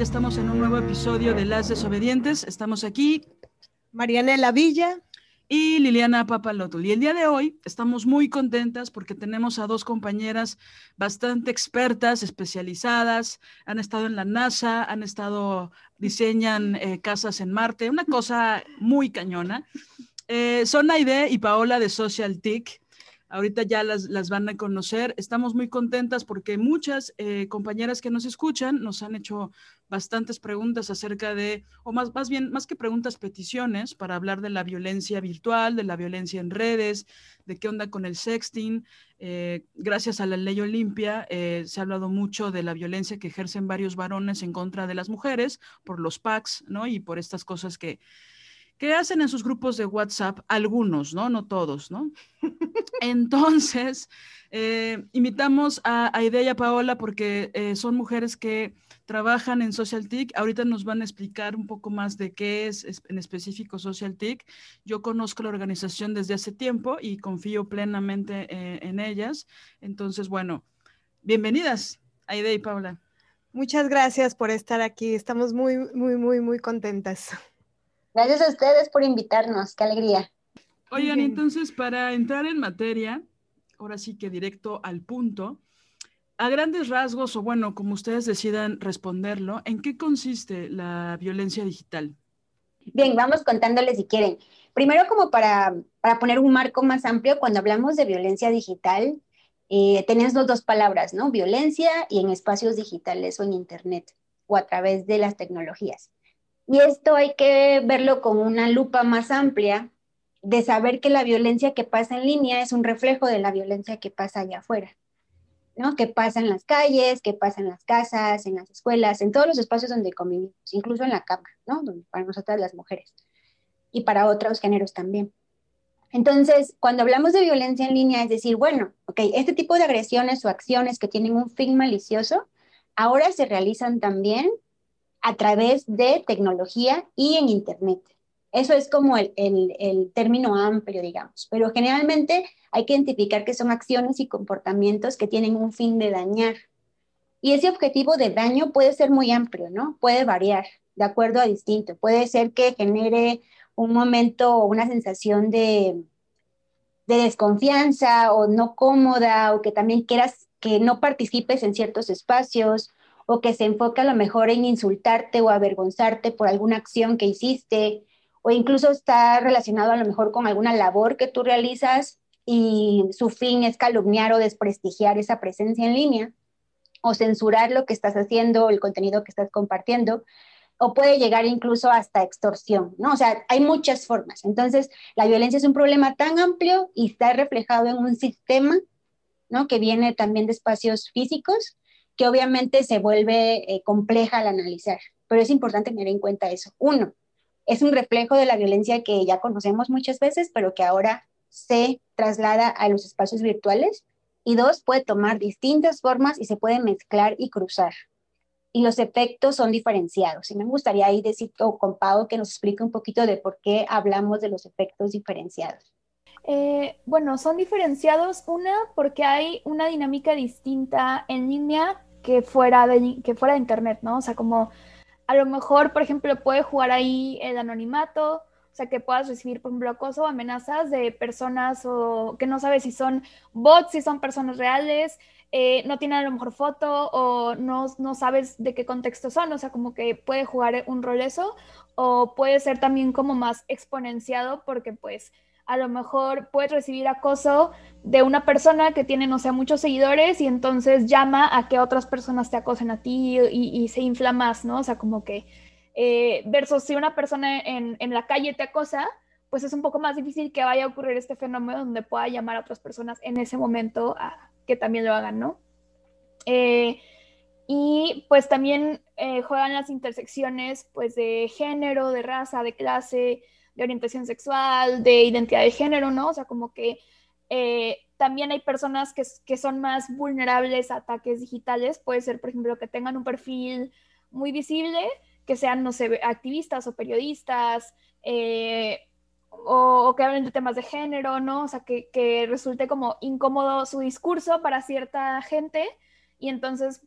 Ya estamos en un nuevo episodio de Las Desobedientes. Estamos aquí Marianela Villa y Liliana Papalotul. Y el día de hoy estamos muy contentas porque tenemos a dos compañeras bastante expertas, especializadas, han estado en la NASA, han estado, diseñan eh, casas en Marte, una cosa muy cañona. Eh, son Aide y Paola de Social TIC. Ahorita ya las, las, van a conocer. Estamos muy contentas porque muchas eh, compañeras que nos escuchan nos han hecho bastantes preguntas acerca de, o más, más bien, más que preguntas, peticiones para hablar de la violencia virtual, de la violencia en redes, de qué onda con el sexting. Eh, gracias a la ley Olimpia eh, se ha hablado mucho de la violencia que ejercen varios varones en contra de las mujeres por los packs, ¿no? Y por estas cosas que ¿Qué hacen en sus grupos de WhatsApp? Algunos, ¿no? No todos, ¿no? Entonces, eh, invitamos a, a Idea y a Paola porque eh, son mujeres que trabajan en Social TIC. Ahorita nos van a explicar un poco más de qué es, es en específico Social TIC. Yo conozco la organización desde hace tiempo y confío plenamente eh, en ellas. Entonces, bueno, bienvenidas, Aide y Paola. Muchas gracias por estar aquí. Estamos muy, muy, muy, muy contentas. Gracias a ustedes por invitarnos, qué alegría. Oigan, entonces para entrar en materia, ahora sí que directo al punto, a grandes rasgos, o bueno, como ustedes decidan responderlo, ¿en qué consiste la violencia digital? Bien, vamos contándoles si quieren. Primero, como para, para poner un marco más amplio, cuando hablamos de violencia digital, eh, tenemos dos palabras, ¿no? Violencia y en espacios digitales o en Internet o a través de las tecnologías. Y esto hay que verlo con una lupa más amplia de saber que la violencia que pasa en línea es un reflejo de la violencia que pasa allá afuera, ¿no? Que pasa en las calles, que pasa en las casas, en las escuelas, en todos los espacios donde convivimos, incluso en la cama, ¿no? Para nosotras las mujeres y para otros géneros también. Entonces, cuando hablamos de violencia en línea, es decir, bueno, ok, este tipo de agresiones o acciones que tienen un fin malicioso, ahora se realizan también a través de tecnología y en Internet. Eso es como el, el, término amplio, digamos, pero generalmente hay que identificar que son acciones y comportamientos que tienen un fin de dañar. Y ese objetivo de daño puede ser muy amplio, ¿no? Puede variar de acuerdo a distinto. Puede ser que genere un momento o una sensación de, de desconfianza o no cómoda o que también quieras que no participes en ciertos espacios o que se enfoca a lo mejor en insultarte o avergonzarte por alguna acción que hiciste, o incluso está relacionado a lo mejor con alguna labor que tú realizas y su fin es calumniar o desprestigiar esa presencia en línea, o censurar lo que estás haciendo, el contenido que estás compartiendo, o puede llegar incluso hasta extorsión, ¿no? O sea, hay muchas formas. Entonces, la violencia es un problema tan amplio y está reflejado en un sistema, ¿no? Que viene también de espacios físicos, que obviamente se vuelve eh, compleja al analizar, pero es importante tener en cuenta eso. Uno, es un reflejo de la violencia que ya conocemos muchas veces, pero que ahora se traslada a los espacios virtuales. Y dos, puede tomar distintas formas y se puede mezclar y cruzar. Y los efectos son diferenciados. Y me gustaría ahí decir con Pau que nos explique un poquito de por qué hablamos de los efectos diferenciados. Eh, bueno, son diferenciados, una, porque hay una dinámica distinta en línea que fuera de, que fuera de internet, ¿no? O sea, como a lo mejor, por ejemplo, puede jugar ahí el anonimato, O sea, que puedas recibir, por ejemplo, acoso o amenazas de personas o que no sabes si son bots, si son personas reales, eh, no tienen a lo mejor foto o no, no sabes de qué contexto son. O sea, como que puede jugar un rol eso o puede ser también como más exponenciado porque pues a lo mejor puedes recibir acoso de una persona que tiene, no sé, muchos seguidores y entonces llama a que otras personas te acosen a ti y, se infla más, ¿no? O sea, como que eh, versus si una persona en, la calle te acosa, pues es un poco más difícil que vaya a ocurrir este fenómeno donde pueda llamar a otras personas en ese momento a que también lo hagan, ¿no? Eh, y pues también eh, juegan las intersecciones pues de género, de raza, de clase, de orientación sexual, de identidad de género, ¿no? O sea, como que eh, también hay personas que, que, son más vulnerables a ataques digitales. Puede ser, por ejemplo, que tengan un perfil muy visible, que sean, no sé, activistas o periodistas, eh, o, que hablen de temas de género, ¿no? O sea, que, que resulte como incómodo su discurso para cierta gente y entonces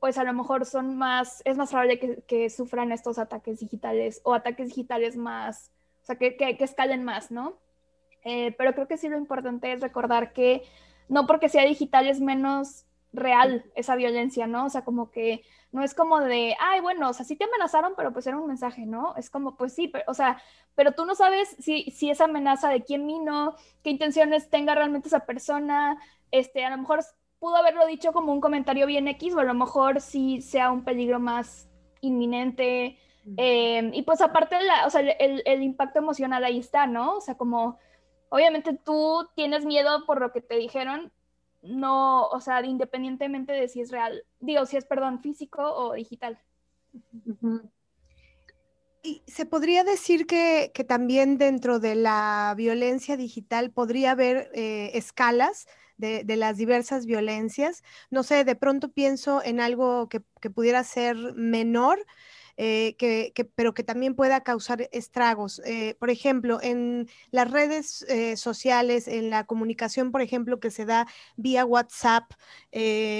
pues a lo mejor son más, es más probable que, que, sufran estos ataques digitales o ataques digitales más o sea, que, que, escalen más, ¿no? Eh, pero creo que sí lo importante es recordar que no porque sea digital es menos real esa violencia, ¿no? O sea, como que no es como de, ay, bueno, o sea, sí te amenazaron, pero pues era un mensaje, ¿no? Es como, pues sí, pero, o sea, pero tú no sabes si, si esa amenaza de quién vino, qué intenciones tenga realmente esa persona, este, a lo mejor pudo haberlo dicho como un comentario bien X, o a lo mejor sí sea un peligro más inminente, Em, y pues aparte, la, o sea, el, el, impacto emocional ahí está, ¿no? O sea, como obviamente tú tienes miedo por lo que te dijeron, no, o sea, independientemente de si es real, digo, si es, perdón, físico o digital. Y se podría decir que, que, también dentro de la violencia digital podría haber eh, escalas de, de, las diversas violencias. No sé, de pronto pienso en algo que, que pudiera ser menor, eh, que, pero que también pueda causar estragos. Eh, por ejemplo, en las redes eh, sociales, en la comunicación, por ejemplo, que se da vía WhatsApp,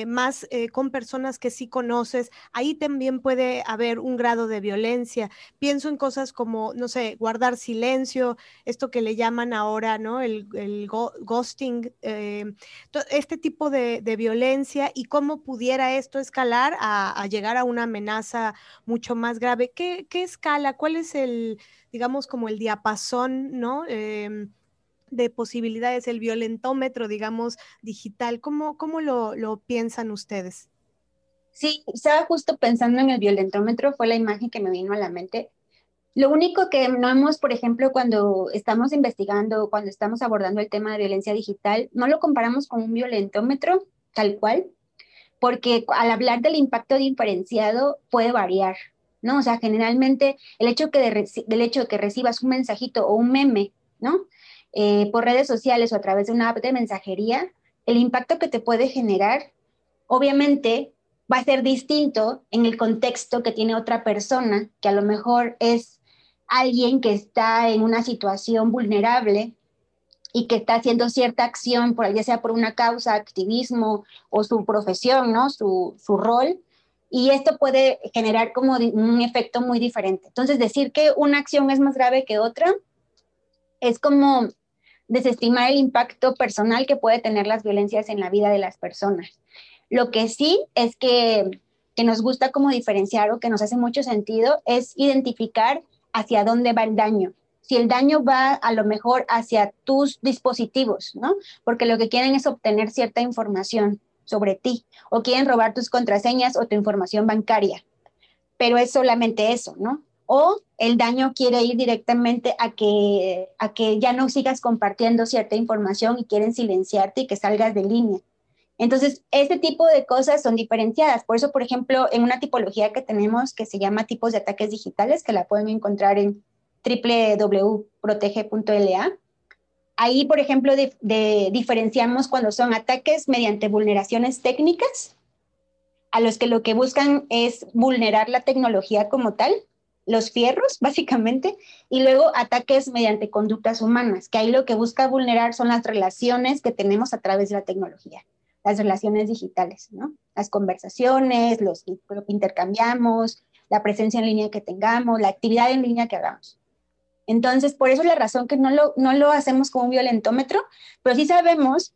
más con personas que sí conoces, ahí también puede haber un grado de violencia. Pienso en cosas como, no sé, guardar silencio, esto que le llaman ahora, ¿no? El, ghosting, este tipo de, violencia y cómo pudiera esto escalar a, a llegar a una amenaza mucho más más grave. ¿Qué, escala? ¿Cuál es el, digamos, como el diapasón, ¿no? Em, de posibilidades, el violentómetro, digamos, digital. ¿Cómo, cómo lo, lo, piensan ustedes? Sí, estaba justo pensando en el violentómetro, fue la imagen que me vino a la mente. Lo único que no hemos, por ejemplo, cuando estamos investigando, cuando estamos abordando el tema de violencia digital, no lo comparamos con un violentómetro tal cual, porque al hablar del impacto diferenciado puede variar, ¿no? O sea, generalmente el hecho, que del hecho de que recibas un mensajito o un meme, ¿no? Eh, por redes sociales o a través de una app de mensajería, el impacto que te puede generar, obviamente, va a ser distinto en el contexto que tiene otra persona, que a lo mejor es alguien que está en una situación vulnerable y que está haciendo cierta acción, por, ya sea por una causa, activismo o su profesión, ¿no? Su, su rol, y esto puede generar como un efecto muy diferente. Entonces, decir que una acción es más grave que otra es como desestimar el impacto personal que puede tener las violencias en la vida de las personas. Lo que sí es que, que nos gusta como diferenciar o que nos hace mucho sentido es identificar hacia dónde va el daño. Si el daño va a lo mejor hacia tus dispositivos, ¿no? Porque lo que quieren es obtener cierta información sobre ti o quieren robar tus contraseñas o tu información bancaria. Pero es solamente eso, ¿no? O el daño quiere ir directamente a que, a que ya no sigas compartiendo cierta información y quieren silenciarte y que salgas de línea. Entonces, este tipo de cosas son diferenciadas. Por eso, por ejemplo, en una tipología que tenemos que se llama tipos de ataques digitales, que la pueden encontrar en www.protege.la, Ahí, por ejemplo, diferenciamos cuando son ataques mediante vulneraciones técnicas, a los que lo que buscan es vulnerar la tecnología como tal, los fierros, básicamente, y luego ataques mediante conductas humanas, que ahí lo que busca vulnerar son las relaciones que tenemos a través de la tecnología, las relaciones digitales, ¿no? Las conversaciones, los, lo que intercambiamos, la presencia en línea que tengamos, la actividad en línea que hagamos. Entonces, por eso es la razón que no lo, no lo hacemos como un violentómetro, pero sí sabemos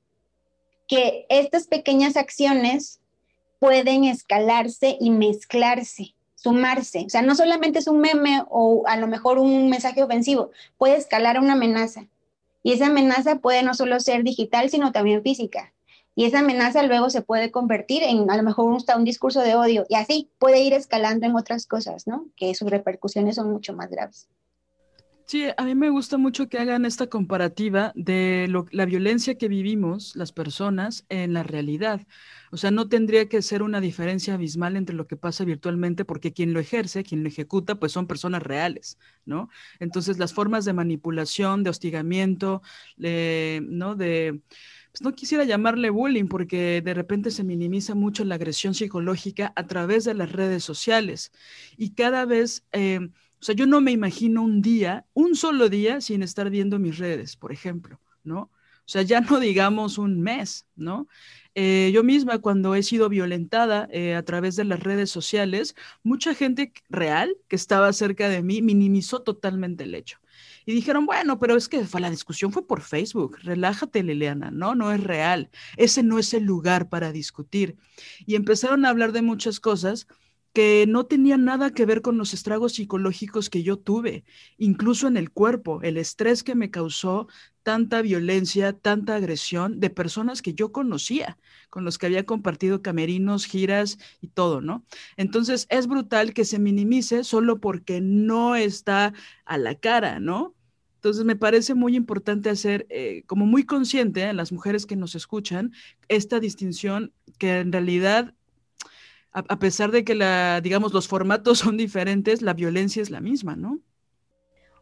que estas pequeñas acciones pueden escalarse y mezclarse, sumarse. O sea, no solamente es un meme o a lo mejor un mensaje ofensivo, puede escalar a una amenaza. Y esa amenaza puede no solo ser digital, sino también física. Y esa amenaza luego se puede convertir en a lo mejor un discurso de odio y así puede ir escalando en otras cosas, ¿no? Que sus repercusiones son mucho más graves. Sí, a mí me gusta mucho que hagan esta comparativa de la violencia que vivimos las personas en la realidad. O sea, no tendría que ser una diferencia abismal entre lo que pasa virtualmente, porque quien lo ejerce, quien lo ejecuta, pues son personas reales, ¿no? Entonces, las formas de manipulación, de hostigamiento, ¿no? De, pues no quisiera llamarle bullying, porque de repente se minimiza mucho la agresión psicológica a través de las redes sociales. Y cada vez... Eh, o sea, yo no me imagino un día, un solo día, sin estar viendo mis redes, por ejemplo, ¿no? O sea, ya no digamos un mes, ¿no? Eh, yo misma, cuando he sido violentada eh, a través de las redes sociales, mucha gente real que estaba cerca de mí minimizó totalmente el hecho. Y dijeron, bueno, pero es que la discusión fue por Facebook, relájate, Liliana, no, no es real, ese no es el lugar para discutir. Y empezaron a hablar de muchas cosas que no tenía nada que ver con los estragos psicológicos que yo tuve, incluso en el cuerpo, el estrés que me causó tanta violencia, tanta agresión de personas que yo conocía, con los que había compartido camerinos, giras y todo, ¿no? Entonces es brutal que se minimice solo porque no está a la cara, ¿no? Entonces me parece muy importante hacer, eh, como muy consciente a las mujeres que nos escuchan, esta distinción que en realidad a, pesar de que la, digamos, los formatos son diferentes, la violencia es la misma, ¿no?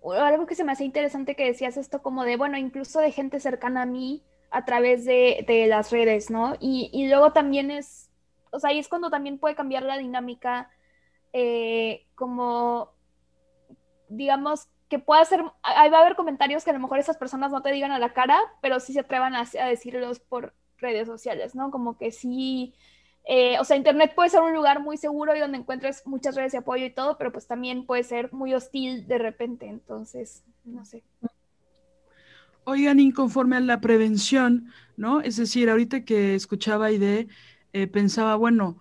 Algo que se me hace interesante que decías esto como de, bueno, incluso de gente cercana a mí a través de, las redes, ¿no? Y, luego también es, o sea, ahí es cuando también puede cambiar la dinámica, eh, como, digamos, que pueda ser, ahí va a haber comentarios que a lo mejor esas personas no te digan a la cara, pero sí se atrevan a, a decirlos por redes sociales, ¿no? Como que sí eh, o sea, Internet puede ser un lugar muy seguro y donde encuentres muchas redes de apoyo y todo, pero pues también puede ser muy hostil de repente, entonces, no sé. Oigan, inconforme a la prevención, ¿no? Es decir, ahorita que escuchaba ID, eh, pensaba, bueno,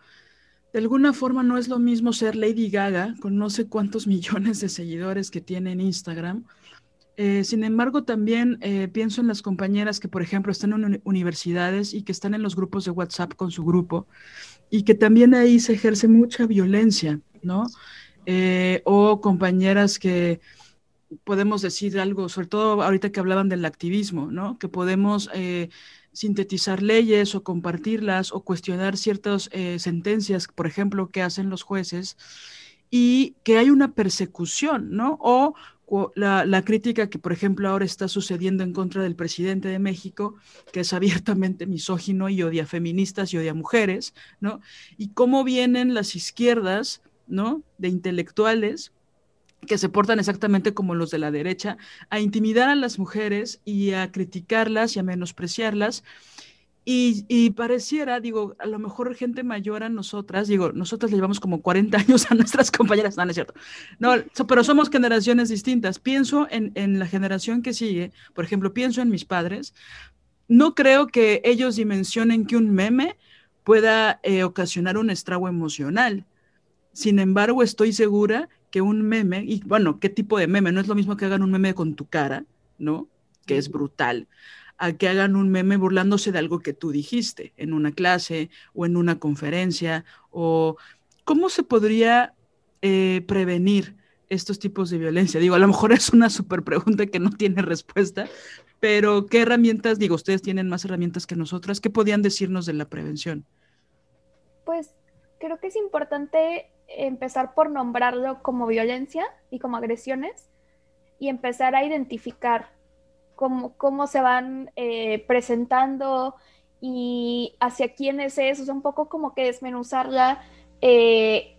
de alguna forma no es lo mismo ser Lady Gaga con no sé cuántos millones de seguidores que tiene en Instagram, eh, sin embargo, también eh, pienso en las compañeras que, por ejemplo, están en universidades y que están en los grupos de WhatsApp con su grupo y que también ahí se ejerce mucha violencia, ¿no? Eh, o compañeras que podemos decir algo, sobre todo ahorita que hablaban del activismo, ¿no? Que podemos sintetizar leyes o compartirlas o cuestionar ciertas sentencias, por ejemplo, que hacen los jueces y que hay una persecución, ¿no? O la, crítica que, por ejemplo, ahora está sucediendo en contra del presidente de México, que es abiertamente misógino y odia feministas y odia mujeres, ¿no? Y cómo vienen las izquierdas, ¿no? De intelectuales que se portan exactamente como los de la derecha, a intimidar a las mujeres y a criticarlas y a menospreciarlas y, pareciera, digo, a lo mejor gente mayor a nosotras, digo, nosotras le llevamos como 40 años a nuestras compañeras, no, no es cierto. No, pero somos generaciones distintas. Pienso en, en, la generación que sigue, por ejemplo, pienso en mis padres. No creo que ellos dimensionen que un meme pueda eh, ocasionar un estrago emocional. Sin embargo, estoy segura que un meme, y bueno, ¿qué tipo de meme? No es lo mismo que hagan un meme con tu cara, ¿no? Que es brutal a que hagan un meme burlándose de algo que tú dijiste en una clase o en una conferencia, o cómo se podría eh, prevenir estos tipos de violencia. Digo, a lo mejor es una súper pregunta que no tiene respuesta, pero ¿qué herramientas, digo, ustedes tienen más herramientas que nosotras, qué podían decirnos de la prevención? Pues creo que es importante empezar por nombrarlo como violencia y como agresiones y empezar a identificar cómo, se van eh, presentando y hacia quién es eso, es un poco como que desmenuzarla eh,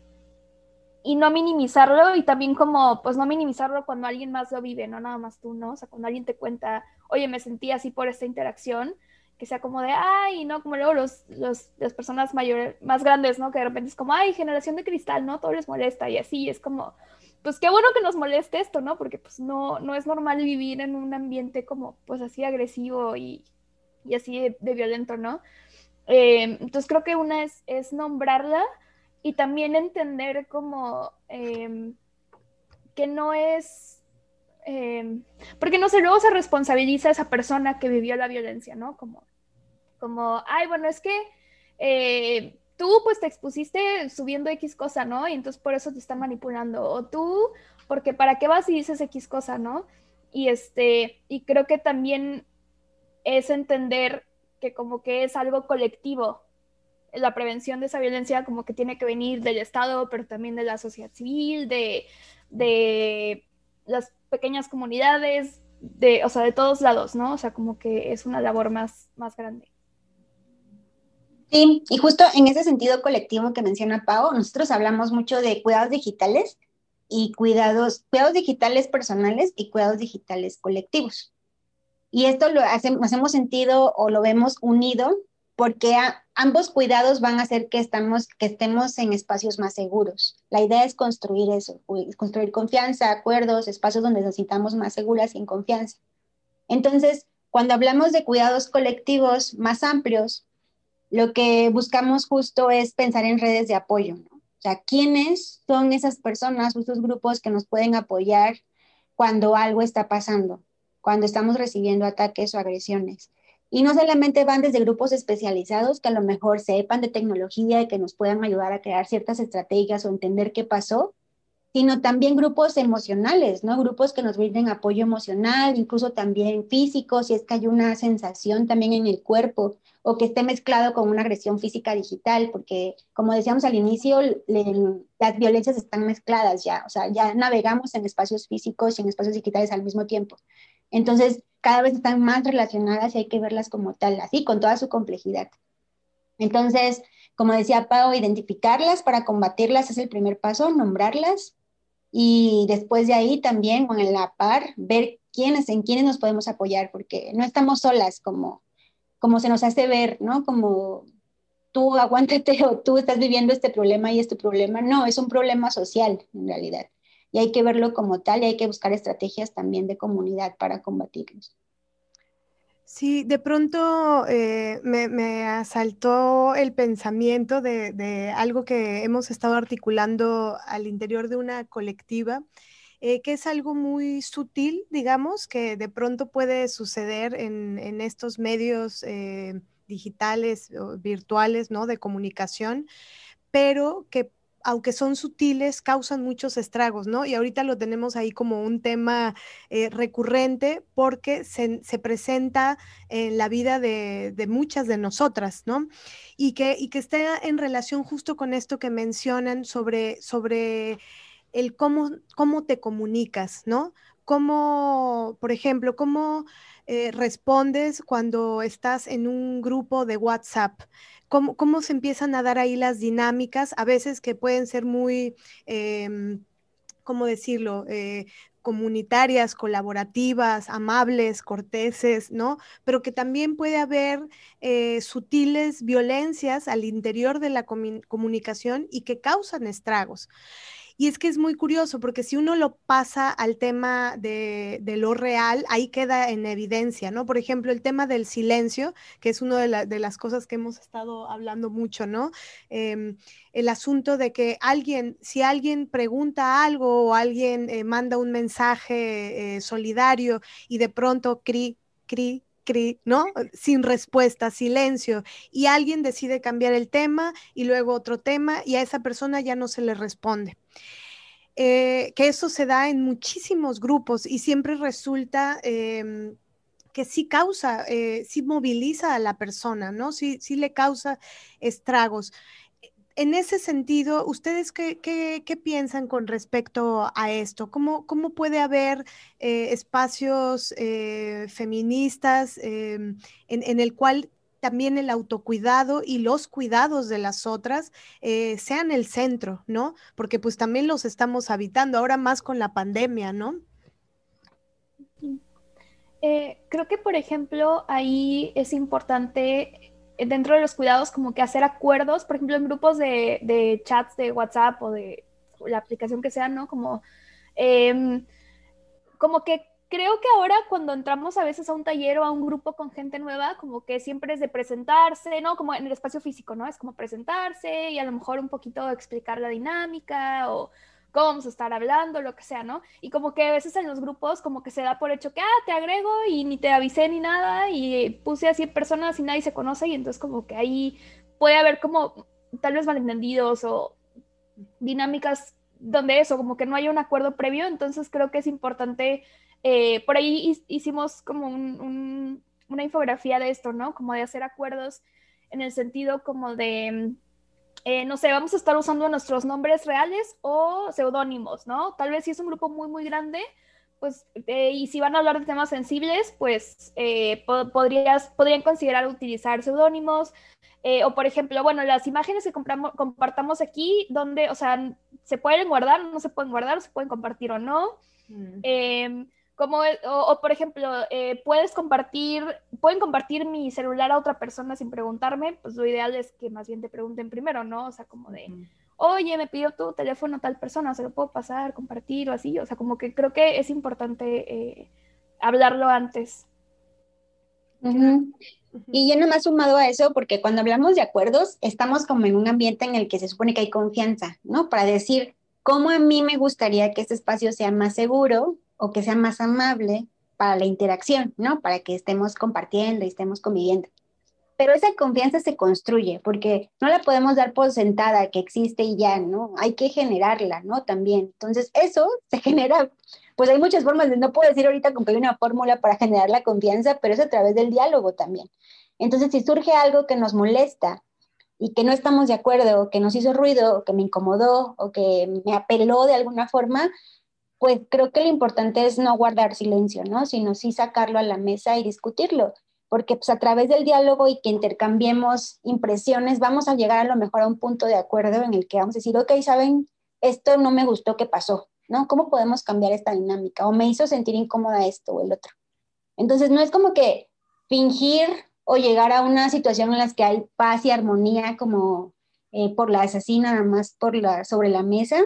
y no minimizarlo y también como, pues no minimizarlo cuando alguien más lo vive, no nada más tú, ¿no? O sea, cuando alguien te cuenta, oye, me sentí así por esta interacción, que sea como de, ay, ¿no? Como luego los, las personas mayores, más grandes, ¿no? Que de repente es como, ay, generación de cristal, ¿no? Todo les molesta y así, es como, pues qué bueno que nos moleste esto, ¿no? Porque pues no, no es normal vivir en un ambiente como pues así agresivo y, así de, violento, ¿no? Eh, entonces creo que una es, es nombrarla y también entender como em, que no es, em, porque no sé, luego se responsabiliza a esa persona que vivió la violencia, ¿no? Como, como ay, bueno, es que eh, tú pues te expusiste subiendo X cosa, ¿no? Y entonces por eso te están manipulando. O tú, porque para qué vas y dices X cosa, ¿no? Y este, y creo que también es entender que como que es algo colectivo. La prevención de esa violencia como que tiene que venir del Estado, pero también de la sociedad civil, de, de las pequeñas comunidades, de, o sea, de todos lados, ¿no? O sea, como que es una labor más, más grande. Sí, y justo en ese sentido colectivo que menciona Pau, nosotros hablamos mucho de cuidados digitales y cuidados, cuidados digitales personales y cuidados digitales colectivos. Y esto lo hacemos sentido o lo vemos unido porque ambos cuidados van a hacer que, estamos, que estemos en espacios más seguros. La idea es construir eso, construir confianza, acuerdos, espacios donde nos sintamos más seguras y confianza. Entonces, cuando hablamos de cuidados colectivos más amplios, lo que buscamos justo es pensar en redes de apoyo, ¿no? O sea, ¿quiénes son esas personas esos grupos que nos pueden apoyar cuando algo está pasando, cuando estamos recibiendo ataques o agresiones? Y no solamente van desde grupos especializados que a lo mejor sepan de tecnología y que nos puedan ayudar a crear ciertas estrategias o entender qué pasó, sino también grupos emocionales, ¿no? Grupos que nos brinden apoyo emocional, incluso también físico, si es que hay una sensación también en el cuerpo o que esté mezclado con una agresión física digital, porque como decíamos al inicio, las violencias están mezcladas ya, o sea, ya navegamos en espacios físicos y en espacios digitales al mismo tiempo. Entonces, cada vez están más relacionadas y hay que verlas como tal, así, con toda su complejidad. Entonces, como decía Pau, identificarlas para combatirlas es el primer paso, nombrarlas, y después de ahí también el la par ver quiénes en quiénes nos podemos apoyar porque no estamos solas como como se nos hace ver, ¿no? Como tú aguántate o tú estás viviendo este problema y este problema, no, es un problema social en realidad. Y hay que verlo como tal y hay que buscar estrategias también de comunidad para combatirlos. Sí, de pronto eh, me, asaltó el pensamiento de, algo que hemos estado articulando al interior de una colectiva, eh, que es algo muy sutil, digamos, que de pronto puede suceder en, estos medios eh, digitales virtuales, ¿no? De comunicación, pero que aunque son sutiles, causan muchos estragos, ¿no? Y ahorita lo tenemos ahí como un tema eh, recurrente porque se, presenta en la vida de, muchas de nosotras, ¿no? Y que, y que esté en relación justo con esto que mencionan sobre, sobre el cómo, cómo te comunicas, ¿no? Cómo, por ejemplo, cómo eh, respondes cuando estás en un grupo de WhatsApp cómo, se empiezan a dar ahí las dinámicas, a veces que pueden ser muy, em, ¿cómo decirlo? Eh, comunitarias, colaborativas, amables, corteses, ¿no? Pero que también puede haber eh, sutiles violencias al interior de la comunicación y que causan estragos. Y es que es muy curioso porque si uno lo pasa al tema de, lo real, ahí queda en evidencia, ¿no? Por ejemplo, el tema del silencio, que es una de, las cosas que hemos estado hablando mucho, ¿no? Em, el asunto de que alguien, si alguien pregunta algo o alguien eh, manda un mensaje eh, solidario y de pronto cri, cri, ¿no? Sin respuesta, silencio, y alguien decide cambiar el tema y luego otro tema y a esa persona ya no se le responde. Eh, que eso se da en muchísimos grupos y siempre resulta em, que sí causa, eh, sí moviliza a la persona, ¿no? Sí, sí le causa estragos en ese sentido, ¿ustedes qué, piensan con respecto a esto? ¿Cómo, cómo puede haber eh, espacios eh, feministas em, en, el cual también el autocuidado y los cuidados de las otras eh, sean el centro, ¿no? Porque pues también los estamos habitando, ahora más con la pandemia, ¿no? creo que, por ejemplo, ahí es importante dentro de los cuidados como que hacer acuerdos, por ejemplo, en grupos de, chats de WhatsApp o de la aplicación que sea, ¿no? Como Em, como que creo que ahora cuando entramos a veces a un taller o a un grupo con gente nueva, como que siempre es de presentarse, ¿no? Como en el espacio físico, ¿no? Es como presentarse y a lo mejor un poquito explicar la dinámica o cómo vamos a estar hablando, lo que sea, ¿no? Y como que a veces en los grupos como que se da por hecho que, ah, te agrego y ni te avisé ni nada y puse a 100 personas y nadie se conoce y entonces como que ahí puede haber como tal vez malentendidos o dinámicas donde eso, como que no hay un acuerdo previo, entonces creo que es importante, eh, por ahí hicimos como una infografía de esto, ¿no? Como de hacer acuerdos en el sentido como de, eh, no sé, vamos a estar usando nuestros nombres reales o seudónimos, ¿no? Tal vez si es un grupo muy, muy grande, pues, eh, y si van a hablar de temas sensibles, pues podrías, podrían considerar utilizar seudónimos, eh, o por ejemplo, bueno, las imágenes que compramos, compartamos aquí, donde, o sea, se pueden guardar, no se pueden guardar, se pueden compartir o no. Mm. Como, o, por ejemplo, eh, puedes compartir, pueden compartir mi celular a otra persona sin preguntarme, pues lo ideal es que más bien te pregunten primero, ¿no? O sea, como de, oye, me pidió tu teléfono tal persona, ¿se lo puedo pasar, compartir o así? O sea, como que creo que es importante eh, hablarlo antes. Y yo más sumado a eso, porque cuando hablamos de acuerdos, estamos como en un ambiente en el que se supone que hay confianza, ¿no? Para decir cómo a mí me gustaría que este espacio sea más seguro o que sea más amable para la interacción, ¿no? Para que estemos compartiendo y estemos conviviendo. Pero esa confianza se construye porque no la podemos dar por sentada que existe y ya, ¿no? Hay que generarla, ¿no? También. Entonces, eso se genera pues hay muchas formas de, no puedo decir ahorita que hay una fórmula para generar la confianza, pero es a través del diálogo también. Entonces, si surge algo que nos molesta y que no estamos de acuerdo, o que nos hizo ruido, que me incomodó, o que me apeló de alguna forma, pues creo que lo importante es no guardar silencio, ¿no? Sino sí sacarlo a la mesa y discutirlo, porque pues a través del diálogo y que intercambiemos impresiones, vamos a llegar a lo mejor a un punto de acuerdo en el que vamos a decir, ok, saben, esto no me gustó que pasó, ¿no? ¿Cómo podemos cambiar esta dinámica? O me hizo sentir incómoda esto o el otro. Entonces, no es como que fingir o llegar a una situación en la que hay paz y armonía como eh, por la asesina, nada más por la, sobre la mesa,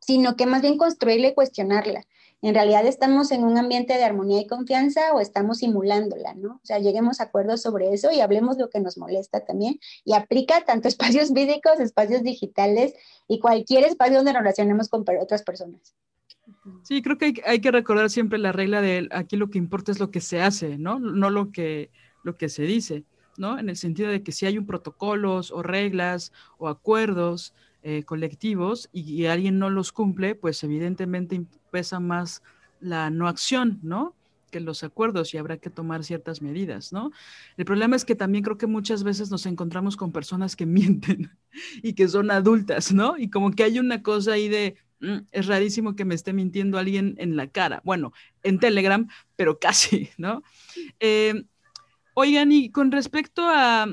sino que más bien construirla y cuestionarla en realidad estamos en un ambiente de armonía y confianza o estamos simulándola, ¿no? O sea, lleguemos a acuerdos sobre eso y hablemos lo que nos molesta también y aplica tanto espacios físicos, espacios digitales y cualquier espacio donde nos relacionemos con otras personas. Sí, creo que hay, que recordar siempre la regla de aquí lo que importa es lo que se hace, ¿no? No lo que, lo que se dice, ¿no? En el sentido de que si hay un protocolos o reglas o acuerdos, eh, colectivos y, alguien no los cumple, pues evidentemente pesa más la no acción, ¿no? que los acuerdos y habrá que tomar ciertas medidas, ¿no? El problema es que también creo que muchas veces nos encontramos con personas que mienten y que son adultas, ¿no? Y como que hay una cosa ahí de, mm, es rarísimo que me esté mintiendo alguien en la cara. Bueno, en Telegram, pero casi, ¿no? Eh, oigan, y con respecto a,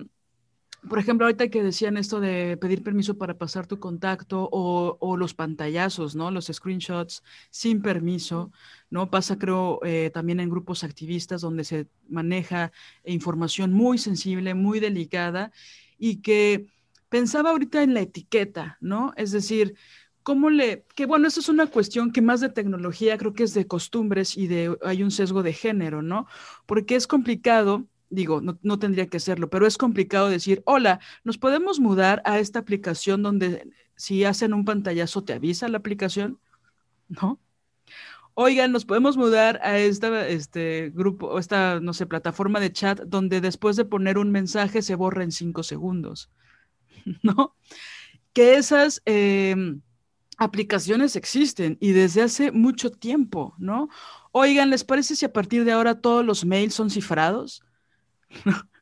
por ejemplo, ahorita que decían esto de pedir permiso para pasar tu contacto o, los pantallazos, ¿no? Los screenshots sin permiso, ¿no? Pasa, creo, eh, también en grupos activistas donde se maneja información muy sensible, muy delicada y que pensaba ahorita en la etiqueta, ¿no? Es decir, ¿cómo le, que bueno, eso es una cuestión que más de tecnología creo que es de costumbres y de, hay un sesgo de género, ¿no? Porque es complicado digo, no, tendría que serlo, pero es complicado decir, hola, nos podemos mudar a esta aplicación donde si hacen un pantallazo te avisa la aplicación, ¿no? Oigan, nos podemos mudar a esta este grupo, esta, no sé, plataforma de chat donde después de poner un mensaje se borra en cinco segundos, ¿no? Que esas em, aplicaciones existen y desde hace mucho tiempo, ¿no? Oigan, ¿les parece si a partir de ahora todos los mails son cifrados?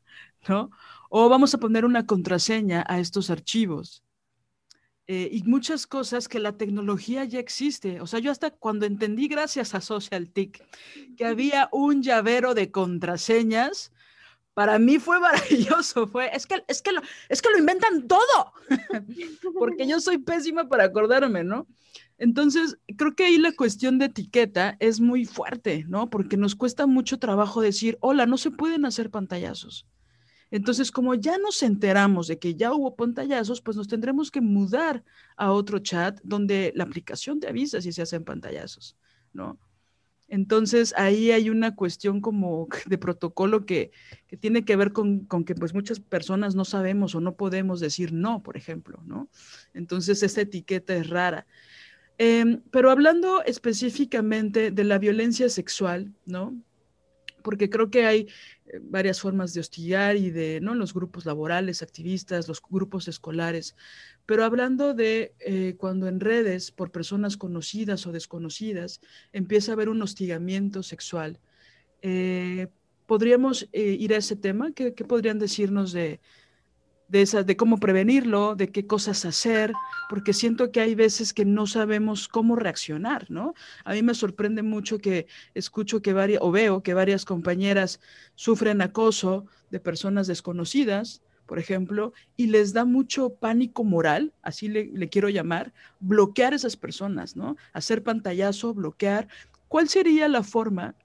¿no? O vamos a poner una contraseña a estos archivos. Eh, y muchas cosas que la tecnología ya existe. O sea, yo hasta cuando entendí, gracias a SocialTIC, que había un llavero de contraseñas, para mí fue maravilloso. Fue, es que, es que, lo, es que lo inventan todo, porque yo soy pésima para acordarme, ¿no? Entonces, creo que ahí la cuestión de etiqueta es muy fuerte, ¿no? Porque nos cuesta mucho trabajo decir, hola, no se pueden hacer pantallazos. Entonces, como ya nos enteramos de que ya hubo pantallazos, pues nos tendremos que mudar a otro chat donde la aplicación te avisa si se hacen pantallazos, ¿no? Entonces, ahí hay una cuestión como de protocolo que, tiene que ver con, con, que pues muchas personas no sabemos o no podemos decir no, por ejemplo, ¿no? Entonces, esta etiqueta es rara. Em, pero hablando específicamente de la violencia sexual, ¿no? Porque creo que hay eh, varias formas de hostigar y de, ¿no? Los grupos laborales, activistas, los grupos escolares. Pero hablando de eh, cuando en redes, por personas conocidas o desconocidas, empieza a haber un hostigamiento sexual, eh, ¿podríamos ir a ese tema? ¿Qué, ¿Qué, podrían decirnos de, de, de cómo prevenirlo, de qué cosas hacer, porque siento que hay veces que no sabemos cómo reaccionar, ¿no? A mí me sorprende mucho que escucho que varias, o veo que varias compañeras sufren acoso de personas desconocidas, por ejemplo, y les da mucho pánico moral, así le, le quiero llamar, bloquear a esas personas, ¿no? Hacer pantallazo, bloquear. ¿Cuál sería la forma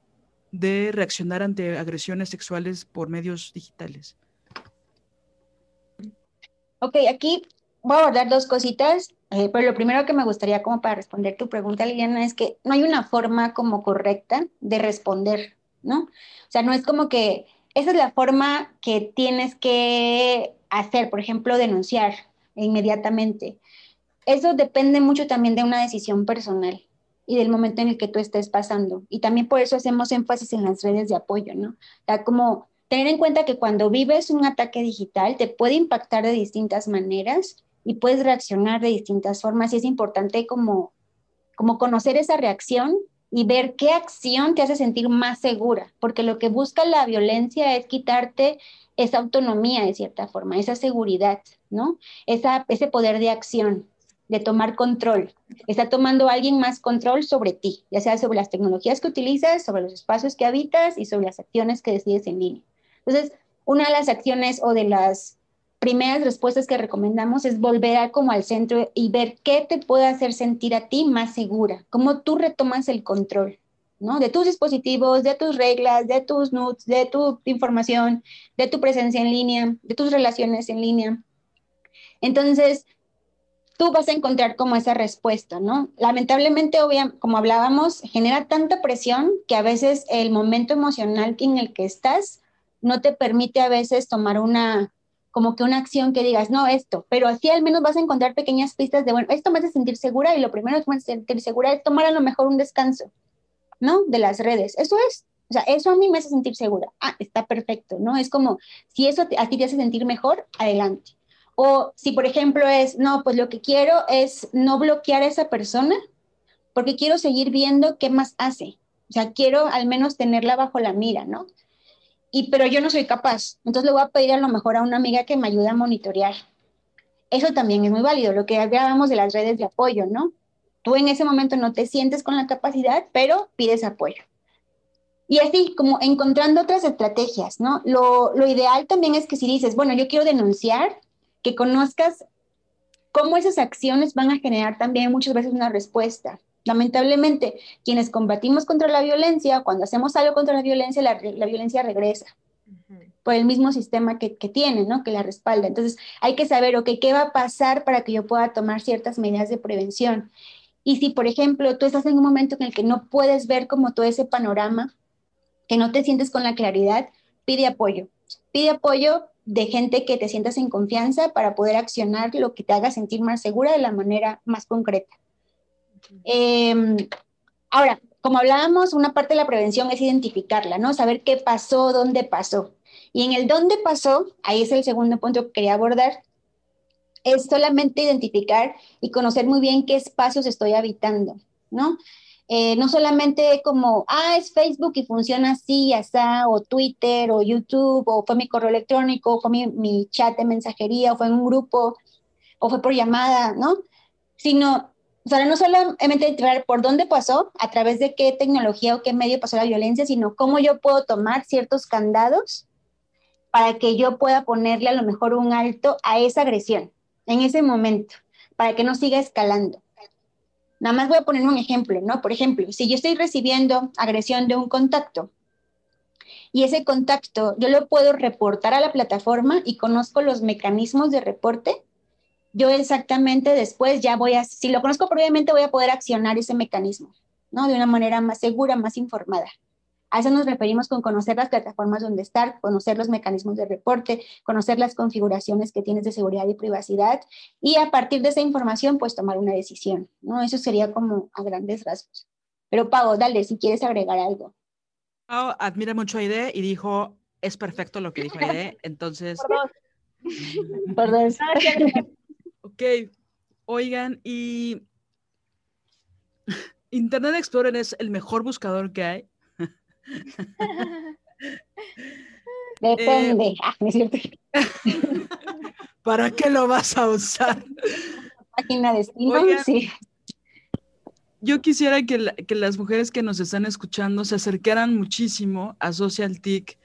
de reaccionar ante agresiones sexuales por medios digitales? Ok, aquí voy a abordar dos cositas, eh, pero lo primero que me gustaría como para responder tu pregunta, Liliana, es que no hay una forma como correcta de responder, ¿no? O sea, no es como que esa es la forma que tienes que hacer, por ejemplo, denunciar inmediatamente. Eso depende mucho también de una decisión personal y del momento en el que tú estés pasando. Y también por eso hacemos énfasis en las redes de apoyo, ¿no? O sea, como tener en cuenta que cuando vives un ataque digital te puede impactar de distintas maneras y puedes reaccionar de distintas formas y es importante como, como conocer esa reacción y ver qué acción te hace sentir más segura, porque lo que busca la violencia es quitarte esa autonomía de cierta forma, esa seguridad, ¿no? Esa, ese poder de acción, de tomar control. Está tomando alguien más control sobre ti, ya sea sobre las tecnologías que utilizas, sobre los espacios que habitas y sobre las acciones que decides en línea. Entonces, una de las acciones o de las primeras respuestas que recomendamos es volver a como al centro y ver qué te puede hacer sentir a ti más segura, cómo tú retomas el control, ¿no? De tus dispositivos, de tus reglas, de tus nudes, de tu información, de tu presencia en línea, de tus relaciones en línea. Entonces, tú vas a encontrar como esa respuesta, ¿no? Lamentablemente, como hablábamos, genera tanta presión que a veces el momento emocional en el que estás no te permite a veces tomar una, como que una acción que digas, no, esto, pero así al menos vas a encontrar pequeñas pistas de, bueno, esto me hace sentir segura y lo primero que me hace sentir segura es tomar a lo mejor un descanso, ¿no? De las redes. Eso es, o sea, eso a mí me hace sentir segura. Ah, está perfecto, ¿no? Es como, si eso a ti te hace sentir mejor, adelante. O si, por ejemplo, es, no, pues lo que quiero es no bloquear a esa persona porque quiero seguir viendo qué más hace. O sea, quiero al menos tenerla bajo la mira, ¿no? Y pero yo no soy capaz. Entonces le voy a pedir a lo mejor a una amiga que me ayude a monitorear. Eso también es muy válido, lo que hablábamos de las redes de apoyo, ¿no? Tú en ese momento no te sientes con la capacidad, pero pides apoyo. Y así, como encontrando otras estrategias, ¿no? Lo, lo ideal también es que si dices, bueno, yo quiero denunciar, que conozcas cómo esas acciones van a generar también muchas veces una respuesta. Lamentablemente, quienes combatimos contra la violencia, cuando hacemos algo contra la violencia, la, violencia regresa por el mismo sistema que, que, tiene, ¿no? Que la respalda. Entonces, hay que saber, ok, ¿qué va a pasar para que yo pueda tomar ciertas medidas de prevención? Y si, por ejemplo, tú estás en un momento en el que no puedes ver como todo ese panorama, que no te sientes con la claridad, pide apoyo. Pide apoyo de gente que te sientas en confianza para poder accionar lo que te haga sentir más segura de la manera más concreta. Em, ahora, como hablábamos, una parte de la prevención es identificarla, ¿no? Saber qué pasó, dónde pasó. Y en el dónde pasó, ahí es el segundo punto que quería abordar, es solamente identificar y conocer muy bien qué espacios estoy habitando, ¿no? Eh, no solamente como, ah, es Facebook y funciona así, está, o Twitter, o YouTube, o fue mi correo electrónico, o fue mi, mi chat de mensajería, o fue en un grupo, o fue por llamada, ¿no? Sino o sea, no solamente entrar por dónde pasó, a través de qué tecnología o qué medio pasó la violencia, sino cómo yo puedo tomar ciertos candados para que yo pueda ponerle a lo mejor un alto a esa agresión en ese momento, para que no siga escalando. Nada más voy a poner un ejemplo, ¿no? Por ejemplo, si yo estoy recibiendo agresión de un contacto y ese contacto yo lo puedo reportar a la plataforma y conozco los mecanismos de reporte, yo exactamente después ya voy a, si lo conozco previamente, voy a poder accionar ese mecanismo, ¿no? De una manera más segura, más informada. A eso nos referimos con conocer las plataformas donde estar, conocer los mecanismos de reporte, conocer las configuraciones que tienes de seguridad y privacidad y a partir de esa información pues tomar una decisión, ¿no? Eso sería como a grandes rasgos. Pero Pau, dale, si quieres agregar algo. Pau admira mucho a Aide y dijo, es perfecto lo que dijo Aide, entonces... Por dos. ok, oigan, y Internet Explorer es el mejor buscador que hay. Depende. Eh, ah, ¿Para qué lo vas a usar? Página de sí. Yo quisiera que, que, las mujeres que nos están escuchando se acercaran muchísimo a Social TIC,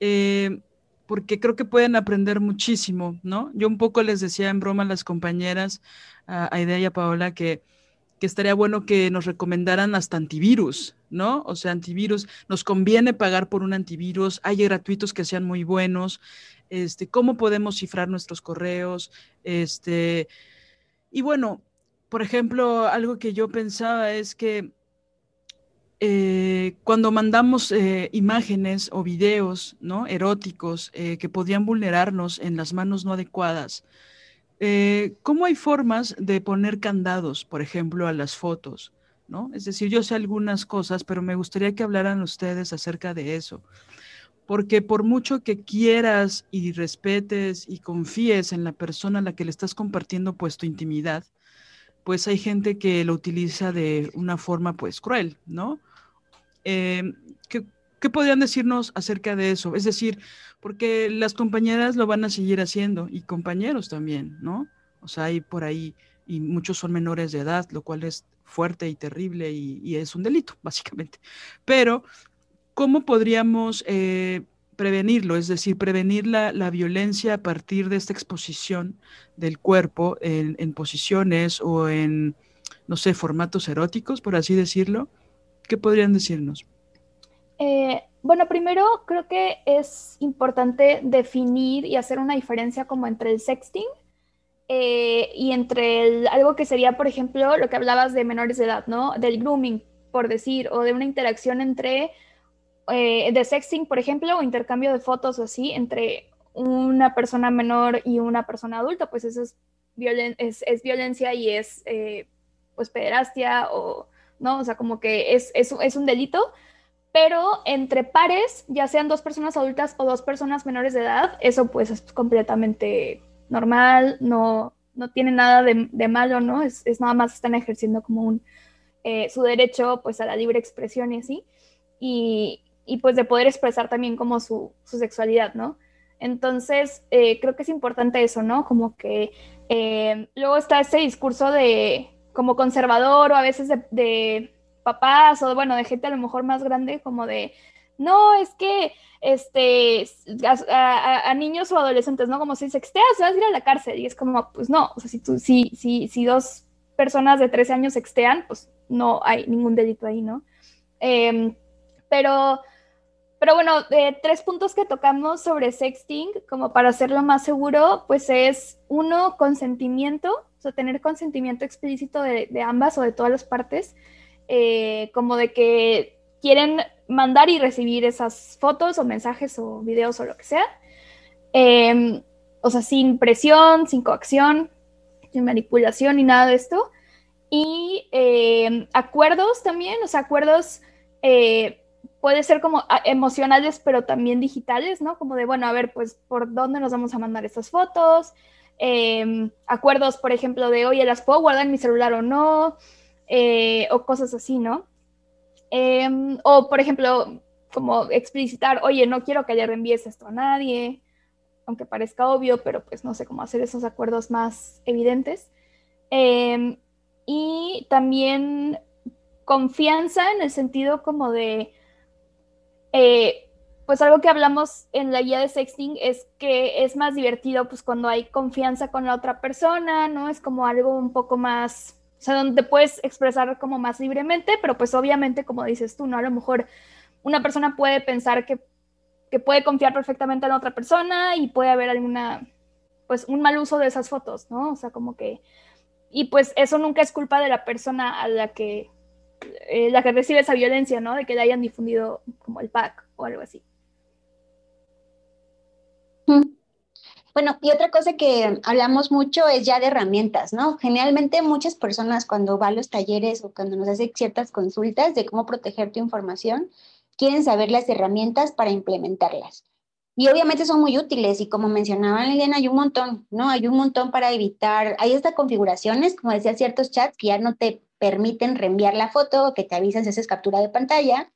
eh, porque creo que pueden aprender muchísimo, ¿no? Yo un poco les decía en broma a las compañeras, a Aidea y a Paola, que que estaría bueno que nos recomendaran hasta antivirus, ¿no? O sea, antivirus, nos conviene pagar por un antivirus, hay gratuitos que sean muy buenos, este, cómo podemos cifrar nuestros correos, este, y bueno, por ejemplo, algo que yo pensaba es que eh, cuando mandamos eh, imágenes o videos, ¿no? Eróticos eh, que podían vulnerarnos en las manos no adecuadas, ¿Cómo hay formas de poner candados, por ejemplo, a las fotos? ¿no? Es decir, yo sé algunas cosas, pero me gustaría que hablaran ustedes acerca de eso. Porque por mucho que quieras y respetes y confíes en la persona a la que le estás compartiendo pues tu intimidad, pues hay gente que lo utiliza de una forma pues cruel, ¿no? Eh, ¿Qué podrían decirnos acerca de eso? Es decir, porque las compañeras lo van a seguir haciendo y compañeros también, ¿no? O sea, hay por ahí, y muchos son menores de edad, lo cual es fuerte y terrible y, es un delito, básicamente. Pero, ¿cómo podríamos eh, prevenirlo? Es decir, prevenir la, violencia a partir de esta exposición del cuerpo en, en posiciones o en, no sé, formatos eróticos, por así decirlo. ¿Qué podrían decirnos? Eh, bueno, primero creo que es importante definir y hacer una diferencia como entre el sexting eh, y entre algo que sería, por ejemplo, lo que hablabas de menores de edad, ¿no? Del grooming, por decir, o de una interacción entre, eh, de sexting, por ejemplo, o intercambio de fotos o así, entre una persona menor y una persona adulta, pues eso es, es, violencia y es, pues, pederastia o, ¿no? O sea, como que es, es, es un delito pero entre pares, ya sean dos personas adultas o dos personas menores de edad, eso pues es completamente normal, no, no tiene nada de, malo, ¿no? Es, nada más están ejerciendo como un, eh, su derecho pues a la libre expresión y así, y, pues de poder expresar también como su, sexualidad, ¿no? Entonces, eh, creo que es importante eso, ¿no? Como que eh, luego está este discurso de como conservador o a veces de papás o bueno, de gente a lo mejor más grande como de, no, es que este, a, niños o adolescentes, ¿no? Como si sexteas, vas a ir a la cárcel. Y es como, pues no, o sea, si, tú, si, si, si dos personas de 13 años sextean, pues no hay ningún delito ahí, ¿no? Em, pero, pero bueno, tres puntos que tocamos sobre sexting, como para hacerlo más seguro, pues es uno, consentimiento, o sea, tener consentimiento explícito de, de ambas o de todas las partes. Eh, como de que quieren mandar y recibir esas fotos o mensajes o videos o lo que sea. Em, o sea, sin presión, sin coacción, sin manipulación ni nada de esto. Y em, acuerdos también, o sea, acuerdos eh, puede ser como ah, emocionales, pero también digitales, ¿no? Como de, bueno, a ver, pues, ¿por dónde nos vamos a mandar estas fotos? Em, acuerdos, por ejemplo, de, oye, ¿las puedo guardar en mi celular o no? Eh, o cosas así, ¿no? Em, o, por ejemplo, como explicitar, oye, no quiero que le reenvíes esto a nadie, aunque parezca obvio, pero pues no sé cómo hacer esos acuerdos más evidentes. Em, y también confianza en el sentido como de, eh, pues algo que hablamos en la guía de sexting es que es más divertido pues cuando hay confianza con la otra persona, ¿no? Es como algo un poco más o sea, donde puedes expresar como más libremente, pero pues obviamente, como dices tú, ¿no? A lo mejor una persona puede pensar que que puede confiar perfectamente en otra persona y puede haber alguna, pues un mal uso de esas fotos, ¿no? O sea, como que, y pues eso nunca es culpa de la persona a la que, eh, la que recibe esa violencia, ¿no? De que le hayan difundido como el pack o algo así. Bueno, y otra cosa que hablamos mucho es ya de herramientas, ¿no? Generalmente muchas personas cuando van a los talleres o cuando nos hacen ciertas consultas de cómo proteger tu información, quieren saber las herramientas para implementarlas. Y obviamente son muy útiles y como mencionaba Liliana, hay un montón, ¿no? Hay un montón para evitar, hay hasta configuraciones, como decía, ciertos chats que ya no te permiten reenviar la foto, que te avisan si haces captura de pantalla,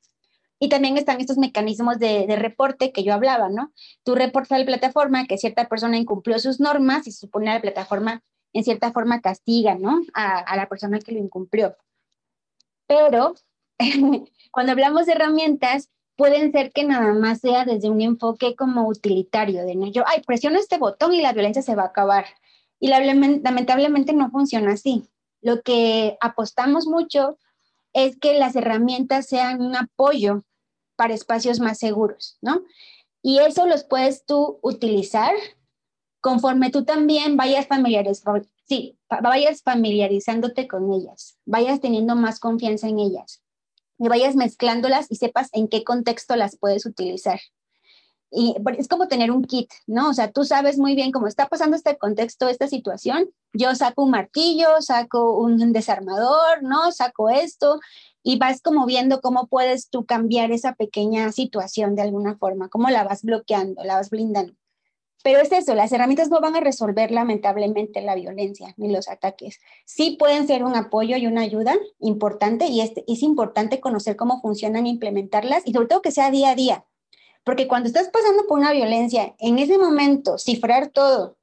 y también están estos mecanismos de, reporte que yo hablaba, ¿no? Tú reportas a la plataforma que cierta persona incumplió sus normas y se supone la plataforma en cierta forma castiga, ¿no? A, la persona que lo incumplió. Pero cuando hablamos de herramientas, pueden ser que nada más sea desde un enfoque como utilitario, de yo, ay, presiono este botón y la violencia se va a acabar. Y lamentablemente no funciona así. Lo que apostamos mucho es que las herramientas sean un apoyo espacios más seguros, ¿no? Y eso los puedes tú utilizar conforme tú también vayas, sí, vayas familiarizándote con ellas, vayas teniendo más confianza en ellas y vayas mezclándolas y sepas en qué contexto las puedes utilizar. Y es como tener un kit, ¿no? O sea, tú sabes muy bien cómo está pasando este contexto, esta situación. Yo saco un martillo, saco un desarmador, ¿no? Saco esto y vas como viendo cómo puedes tú cambiar esa pequeña situación de alguna forma, cómo la vas bloqueando, la vas blindando. Pero es eso, las herramientas no van a resolver lamentablemente la violencia ni los ataques. Sí pueden ser un apoyo y una ayuda importante y es, es importante conocer cómo funcionan e implementarlas y sobre todo que sea día a día. Porque cuando estás pasando por una violencia, en ese momento, cifrar todo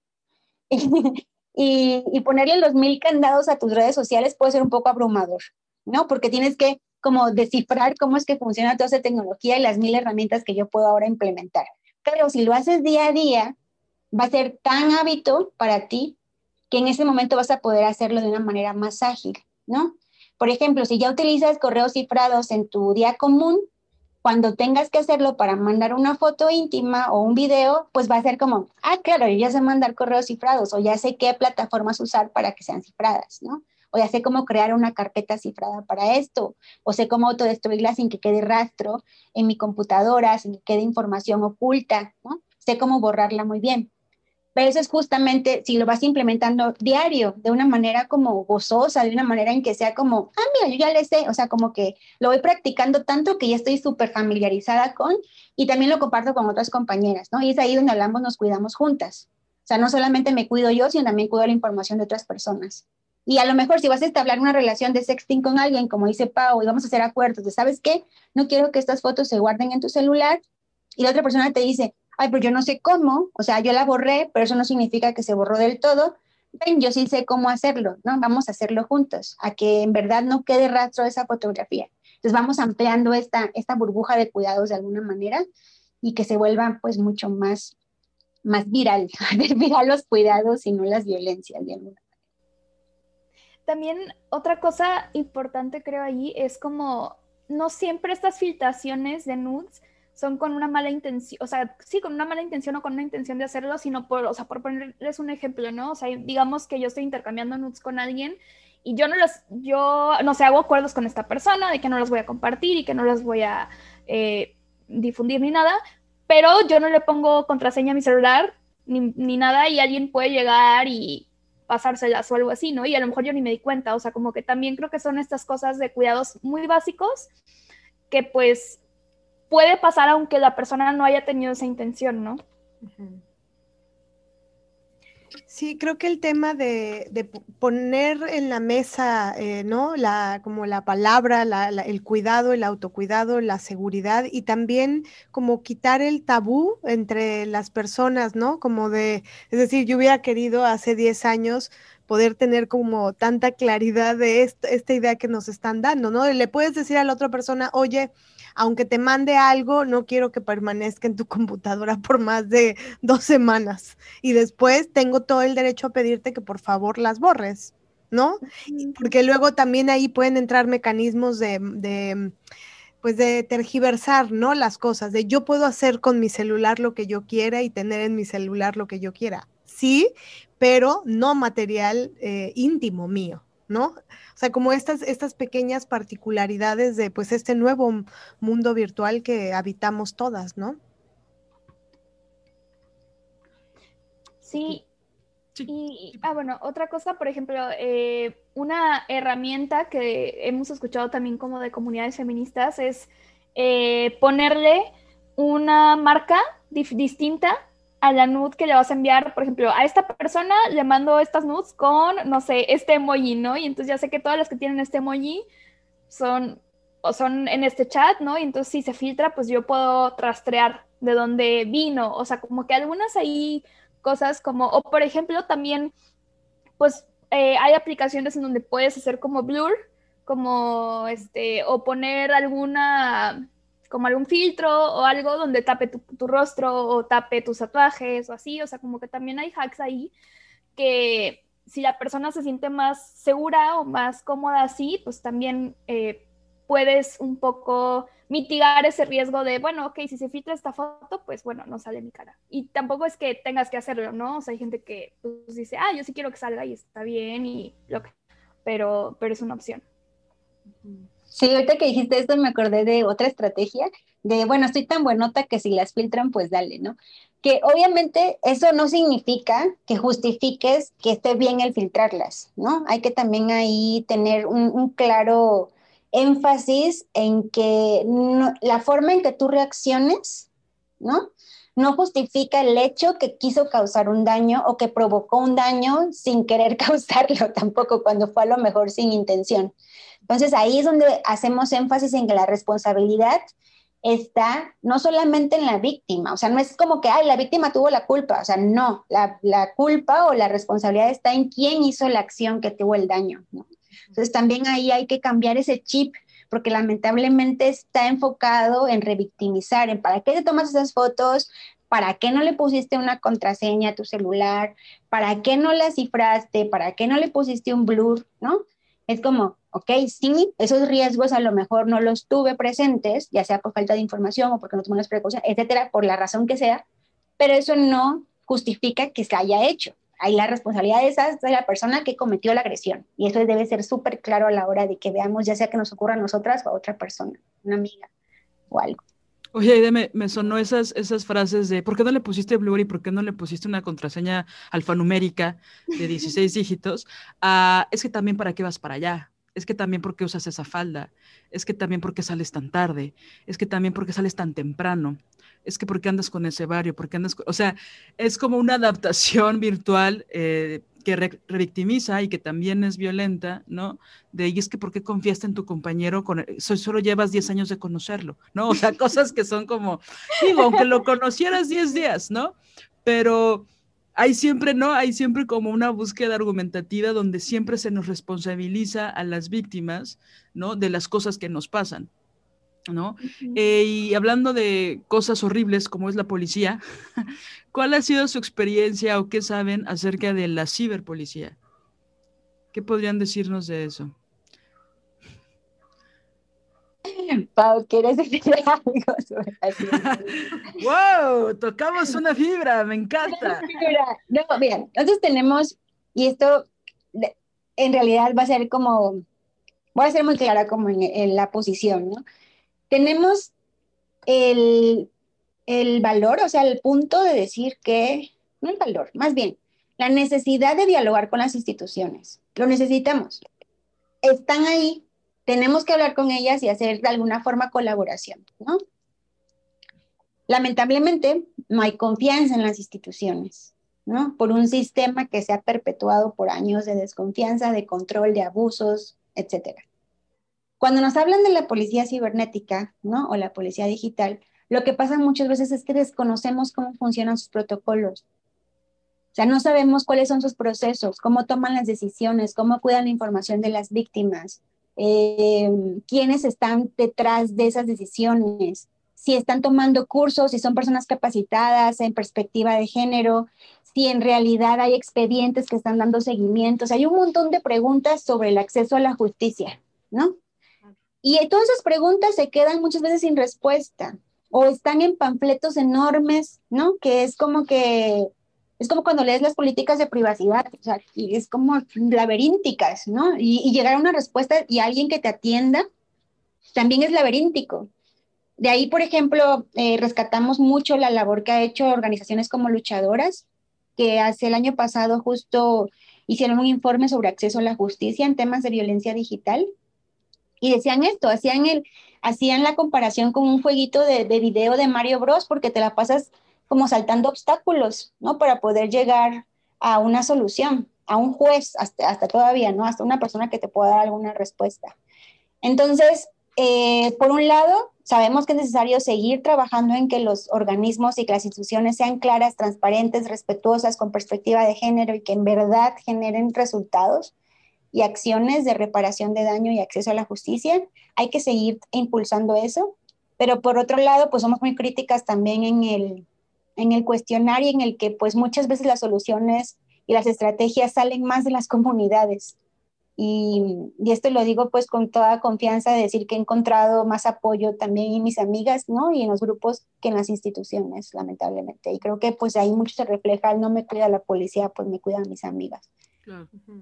y, ponerle los mil candados a tus redes sociales puede ser un poco abrumador. ¿no? Porque tienes que como descifrar cómo es que funciona toda esa tecnología y las mil herramientas que yo puedo ahora implementar. Pero si lo haces día a día, va a ser tan hábito para ti que en ese momento vas a poder hacerlo de una manera más ágil, ¿no? Por ejemplo, si ya utilizas correos cifrados en tu día común, cuando tengas que hacerlo para mandar una foto íntima o un video, pues va a ser como, ah, claro, yo ya sé mandar correos cifrados o ya sé qué plataformas usar para que sean cifradas, ¿no? o ya sé cómo crear una carpeta cifrada para esto, o sé cómo autodestruirla sin que quede rastro en mi computadora, sin que quede información oculta, ¿no? Sé cómo borrarla muy bien. Pero eso es justamente si lo vas implementando diario, de una manera como gozosa, de una manera en que sea como, ah, mira, yo ya le sé, o sea, como que lo voy practicando tanto que ya estoy súper familiarizada con y también lo comparto con otras compañeras, ¿no? Y es ahí donde hablamos, nos cuidamos juntas. O sea, no solamente me cuido yo, sino también cuido la información de otras personas. Y a lo mejor si vas a establecer una relación de sexting con alguien, como dice Pau, y vamos a hacer acuerdos de, ¿sabes qué? No quiero que estas fotos se guarden en tu celular. Y la otra persona te dice, ay, pero yo no sé cómo, o sea, yo la borré, pero eso no significa que se borró del todo. Ven, yo sí sé cómo hacerlo, ¿no? Vamos a hacerlo juntos, a que en verdad no quede rastro de esa fotografía. Entonces vamos ampliando esta, esta burbuja de cuidados de alguna manera y que se vuelva pues mucho más, más viral, viral los cuidados y no las violencias de alguna también otra cosa importante creo allí es como no siempre estas filtraciones de nudes son con una mala intención, o sea, sí, con una mala intención o con una intención de hacerlo, sino por, o sea, por ponerles un ejemplo, ¿no? O sea, digamos que yo estoy intercambiando nudes con alguien y yo no los, yo, no sé, hago acuerdos con esta persona de que no los voy a compartir y que no los voy a eh, difundir ni nada, pero yo no le pongo contraseña a mi celular ni, ni nada y alguien puede llegar y, pasárselas o algo así, ¿no? Y a lo mejor yo ni me di cuenta, o sea, como que también creo que son estas cosas de cuidados muy básicos que pues puede pasar aunque la persona no haya tenido esa intención, ¿no? Sí, creo que el tema de, poner en la mesa, eh, ¿no? La, como la palabra, el cuidado, el autocuidado, la seguridad y también como quitar el tabú entre las personas, ¿no? Como de, es decir, yo hubiera querido hace 10 años poder tener como tanta claridad de esta idea que nos están dando, ¿no? Le puedes decir a la otra persona, oye, aunque te mande algo, no quiero que permanezca en tu computadora por más de dos semanas. Y después tengo todo el derecho a pedirte que por favor las borres, ¿no? Porque luego también ahí pueden entrar mecanismos de, pues de tergiversar, ¿no? Las cosas, de yo puedo hacer con mi celular lo que yo quiera y tener en mi celular lo que yo quiera. Sí, pero no material eh, íntimo mío, ¿no? O sea, como estas, estas pequeñas particularidades de pues este nuevo mundo virtual que habitamos todas, ¿no? Sí. Y, ah, bueno, otra cosa, por ejemplo, eh, una herramienta que hemos escuchado también como de comunidades feministas es eh, ponerle una marca distinta a la nude que le vas a enviar, por ejemplo, a esta persona le mando estas nudes con, no sé, este emoji, ¿no? Y entonces ya sé que todas las que tienen este emoji son, o son en este chat, ¿no? Y entonces si se filtra, pues yo puedo rastrear de dónde vino, o sea, como que algunas ahí cosas como, o por ejemplo, también, pues eh, hay aplicaciones en donde puedes hacer como blur, como este, o poner alguna, como algún filtro o algo donde tape tu, rostro o tape tus tatuajes o así, o sea, como que también hay hacks ahí que si la persona se siente más segura o más cómoda así, pues también eh, puedes un poco mitigar ese riesgo de, bueno, ok, si se filtra esta foto, pues bueno, no sale mi cara. Y tampoco es que tengas que hacerlo, ¿no? O sea, hay gente que pues, dice, ah, yo sí quiero que salga y está bien y lo que, pero, pero es una opción. Sí, ahorita que dijiste esto me acordé de otra estrategia, de, bueno, estoy tan buenota que si las filtran, pues dale, ¿no? Que obviamente eso no significa que justifiques que esté bien el filtrarlas, ¿no? Hay que también ahí tener un claro énfasis en que la forma en que tú reacciones, ¿no? No justifica el hecho que quiso causar un daño o que provocó un daño sin querer causarlo tampoco, cuando fue a lo mejor sin intención. Entonces ahí es donde hacemos énfasis en que la responsabilidad está no solamente en la víctima, o sea, no es como que, ay, la víctima tuvo la culpa, o sea, no, la, la culpa o la responsabilidad está en quién hizo la acción que tuvo el daño, ¿no? Entonces también ahí hay que cambiar ese chip porque lamentablemente está enfocado en revictimizar, en para qué te tomas esas fotos, para qué no le pusiste una contraseña a tu celular, para qué no la cifraste, para qué no le pusiste un blur, ¿no? Es como, ok, sí, esos riesgos a lo mejor no los tuve presentes, ya sea por falta de información o porque no tomé las precauciones, etcétera, por la razón que sea, pero eso no justifica que se haya hecho ahí la responsabilidad es de la persona que cometió la agresión. Y eso debe ser súper claro a la hora de que veamos, ya sea que nos ocurra a nosotras o a otra persona, una amiga o algo. Oye, me, me sonó esas, esas frases de ¿por qué no le pusiste Blur y por qué no le pusiste una contraseña alfanumérica de 16 dígitos? Ah, es que también para qué vas para allá, es que también porque usas esa falda, es que también porque sales tan tarde, es que también porque sales tan temprano es que ¿por qué andas con ese barrio? ¿Por qué andas O sea, es como una adaptación virtual eh, que revictimiza y que también es violenta, ¿no? De y es que ¿por qué confiaste en tu compañero? Con solo llevas 10 años de conocerlo, ¿no? O sea, cosas que son como, digo, aunque lo conocieras 10 días, ¿no? Pero hay siempre, ¿no? Hay siempre como una búsqueda argumentativa donde siempre se nos responsabiliza a las víctimas, ¿no? De las cosas que nos pasan. ¿No? Eh, y hablando de cosas horribles como es la policía, ¿cuál ha sido su experiencia o qué saben acerca de la ciberpolicía? ¿Qué podrían decirnos de eso? Pau, ¿quieres decir algo sobre ¡Wow! Tocamos una fibra, me encanta. No, bien, entonces tenemos, y esto en realidad va a ser como, voy a ser muy clara como en la posición, ¿no? Tenemos el, valor, o sea, el punto de decir que, no el valor, más bien, la necesidad de dialogar con las instituciones. Lo necesitamos. Están ahí, tenemos que hablar con ellas y hacer de alguna forma colaboración, ¿no? Lamentablemente, no hay confianza en las instituciones, ¿no? Por un sistema que se ha perpetuado por años de desconfianza, de control, de abusos, etcétera. Cuando nos hablan de la policía cibernética, ¿no? O la policía digital, lo que pasa muchas veces es que desconocemos cómo funcionan sus protocolos. O sea, no sabemos cuáles son sus procesos, cómo toman las decisiones, cómo cuidan la información de las víctimas, eh, quiénes están detrás de esas decisiones, si están tomando cursos, si son personas capacitadas en perspectiva de género, si en realidad hay expedientes que están dando seguimientos. hay un montón de preguntas sobre el acceso a la justicia, ¿no? Y todas esas preguntas se quedan muchas veces sin respuesta o están en panfletos enormes, ¿no? Que es como que, es como cuando lees las políticas de privacidad, o sea, es como laberínticas, ¿no? Y, llegar a una respuesta y alguien que te atienda también es laberíntico. De ahí, por ejemplo, eh, rescatamos mucho la labor que ha hecho organizaciones como Luchadoras, que hace el año pasado justo hicieron un informe sobre acceso a la justicia en temas de violencia digital y decían esto, hacían, el, hacían la comparación con un jueguito de, de video de Mario Bros porque te la pasas como saltando obstáculos, ¿no? Para poder llegar a una solución, a un juez, hasta, hasta todavía, ¿no? Hasta una persona que te pueda dar alguna respuesta. Entonces, eh, por un lado, sabemos que es necesario seguir trabajando en que los organismos y que las instituciones sean claras, transparentes, respetuosas, con perspectiva de género y que en verdad generen resultados y acciones de reparación de daño y acceso a la justicia. Hay que seguir impulsando eso, pero por otro lado, pues somos muy críticas también en el, en el cuestionario en el que pues muchas veces las soluciones y las estrategias salen más de las comunidades. Y, y, esto lo digo pues con toda confianza de decir que he encontrado más apoyo también en mis amigas, ¿no? Y en los grupos que en las instituciones, lamentablemente. Y creo que pues ahí mucho se refleja, no me cuida la policía, pues me cuidan mis amigas.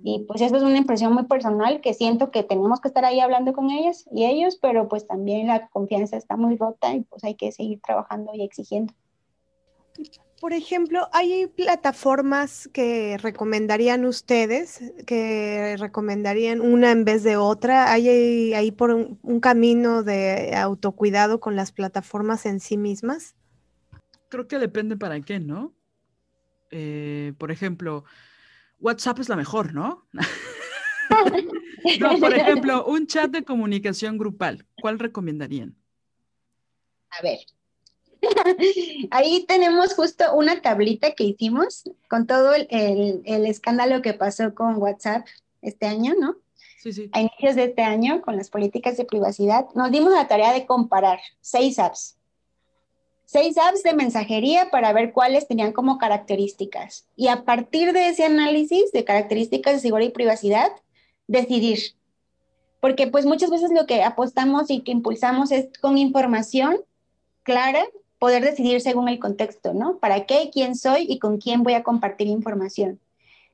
Y pues eso es una impresión muy personal que siento que tenemos que estar ahí hablando con ellas y ellos, pero pues también la confianza está muy rota y pues hay que seguir trabajando y exigiendo. Por ejemplo, ¿hay plataformas que recomendarían ustedes, que recomendarían una en vez de otra? ¿Hay ahí por un, camino de autocuidado con las plataformas en sí mismas? Creo que depende para qué, ¿no? Eh, por ejemplo, WhatsApp es la mejor, ¿no? no, por ejemplo, un chat de comunicación grupal, ¿cuál recomendarían? A ver, ahí tenemos justo una tablita que hicimos con todo el, el, escándalo que pasó con WhatsApp este año, ¿no? Sí, sí. A inicios de este año, con las políticas de privacidad, nos dimos la tarea de comparar seis apps seis apps de mensajería para ver cuáles tenían como características. Y a partir de ese análisis de características de seguridad y privacidad, decidir. Porque pues muchas veces lo que apostamos y que impulsamos es con información clara poder decidir según el contexto, ¿no? ¿Para qué, quién soy y con quién voy a compartir información?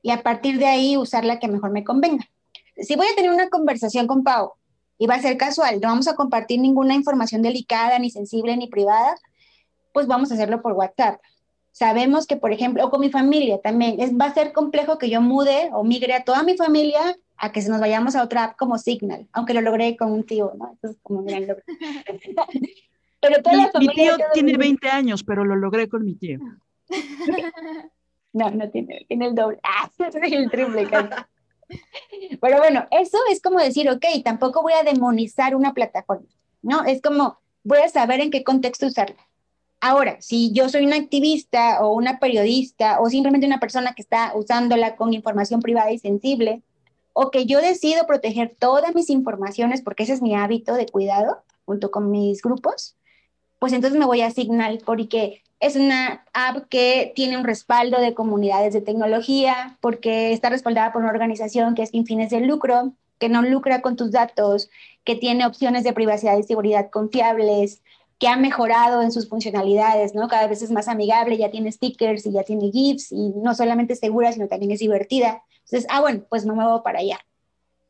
Y a partir de ahí usar la que mejor me convenga. Si voy a tener una conversación con Pau y va a ser casual, no vamos a compartir ninguna información delicada, ni sensible, ni privada, pues vamos a hacerlo por WhatsApp. Sabemos que, por ejemplo, o con mi familia también, es, va a ser complejo que yo mude o migre a toda mi familia a que se nos vayamos a otra app como Signal, aunque lo logré con un tío, ¿no? Eso es como un gran logro. pero toda mi, la familia... Mi tío tiene 20 años, pero lo logré con mi tío. no, no tiene, tiene el doble. Ah, el triple Pero bueno, eso es como decir, ok, tampoco voy a demonizar una plataforma, ¿no? Es como, voy a saber en qué contexto usarla. Ahora, si yo soy una activista o una periodista o simplemente una persona que está usándola con información privada y sensible, o que yo decido proteger todas mis informaciones porque ese es mi hábito de cuidado junto con mis grupos, pues entonces me voy a Signal porque es una app que tiene un respaldo de comunidades de tecnología, porque está respaldada por una organización que es sin fines de lucro, que no lucra con tus datos, que tiene opciones de privacidad y seguridad confiables, que ha mejorado en sus funcionalidades, ¿no? Cada vez es más amigable, ya tiene stickers y ya tiene GIFs y no solamente es segura, sino también es divertida. Entonces, ah, bueno, pues me muevo para allá.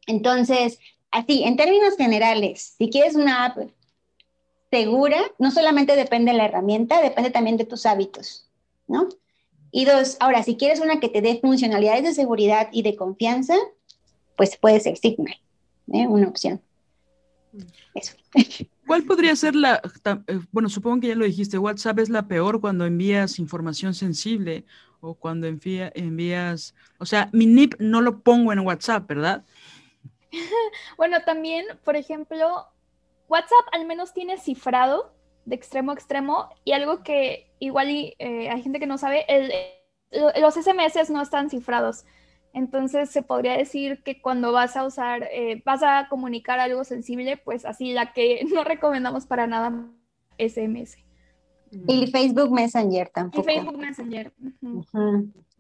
Entonces, así, en términos generales, si quieres una app segura, no solamente depende de la herramienta, depende también de tus hábitos, ¿no? Y dos, ahora, si quieres una que te dé funcionalidades de seguridad y de confianza, pues puede ser Signal, ¿eh? una opción. Mm. Eso. ¿Cuál podría ser la, eh, bueno, supongo que ya lo dijiste, WhatsApp es la peor cuando envías información sensible o cuando envía, envías, o sea, mi NIP no lo pongo en WhatsApp, ¿verdad? bueno, también, por ejemplo, WhatsApp al menos tiene cifrado de extremo a extremo y algo que igual eh, hay gente que no sabe, el, los SMS no están cifrados. Entonces se podría decir que cuando vas a usar, eh, vas a comunicar algo sensible, pues así la que no recomendamos para nada SMS. Y Facebook Messenger tampoco. Y Facebook Messenger.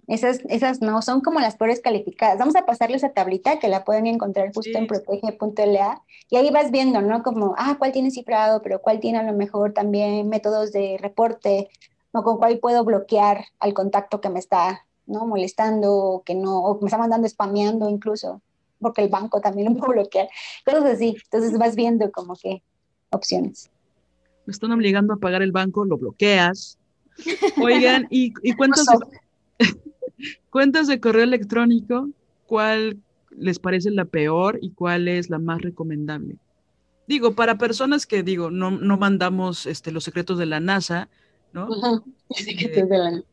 Esas, esas no, son como las peores calificadas. Vamos a pasarles esa tablita que la pueden encontrar justo en protege.la y ahí vas viendo, ¿no? Como, ah, cuál tiene cifrado, pero cuál tiene a lo mejor también métodos de reporte, o con cuál puedo bloquear al contacto que me está, ¿no? Molestando o que no, o me está mandando spameando incluso, porque el banco también lo puedo bloquear, cosas así. Entonces vas viendo como que opciones. Me están obligando a pagar el banco, lo bloqueas. Oigan, ¿y, y cuántos... Cuentas de correo electrónico, ¿cuál les parece la peor y cuál es la más recomendable? Digo, para personas que, digo, no, no mandamos este, los secretos de la NASA, ¿no? secretos de la NASA.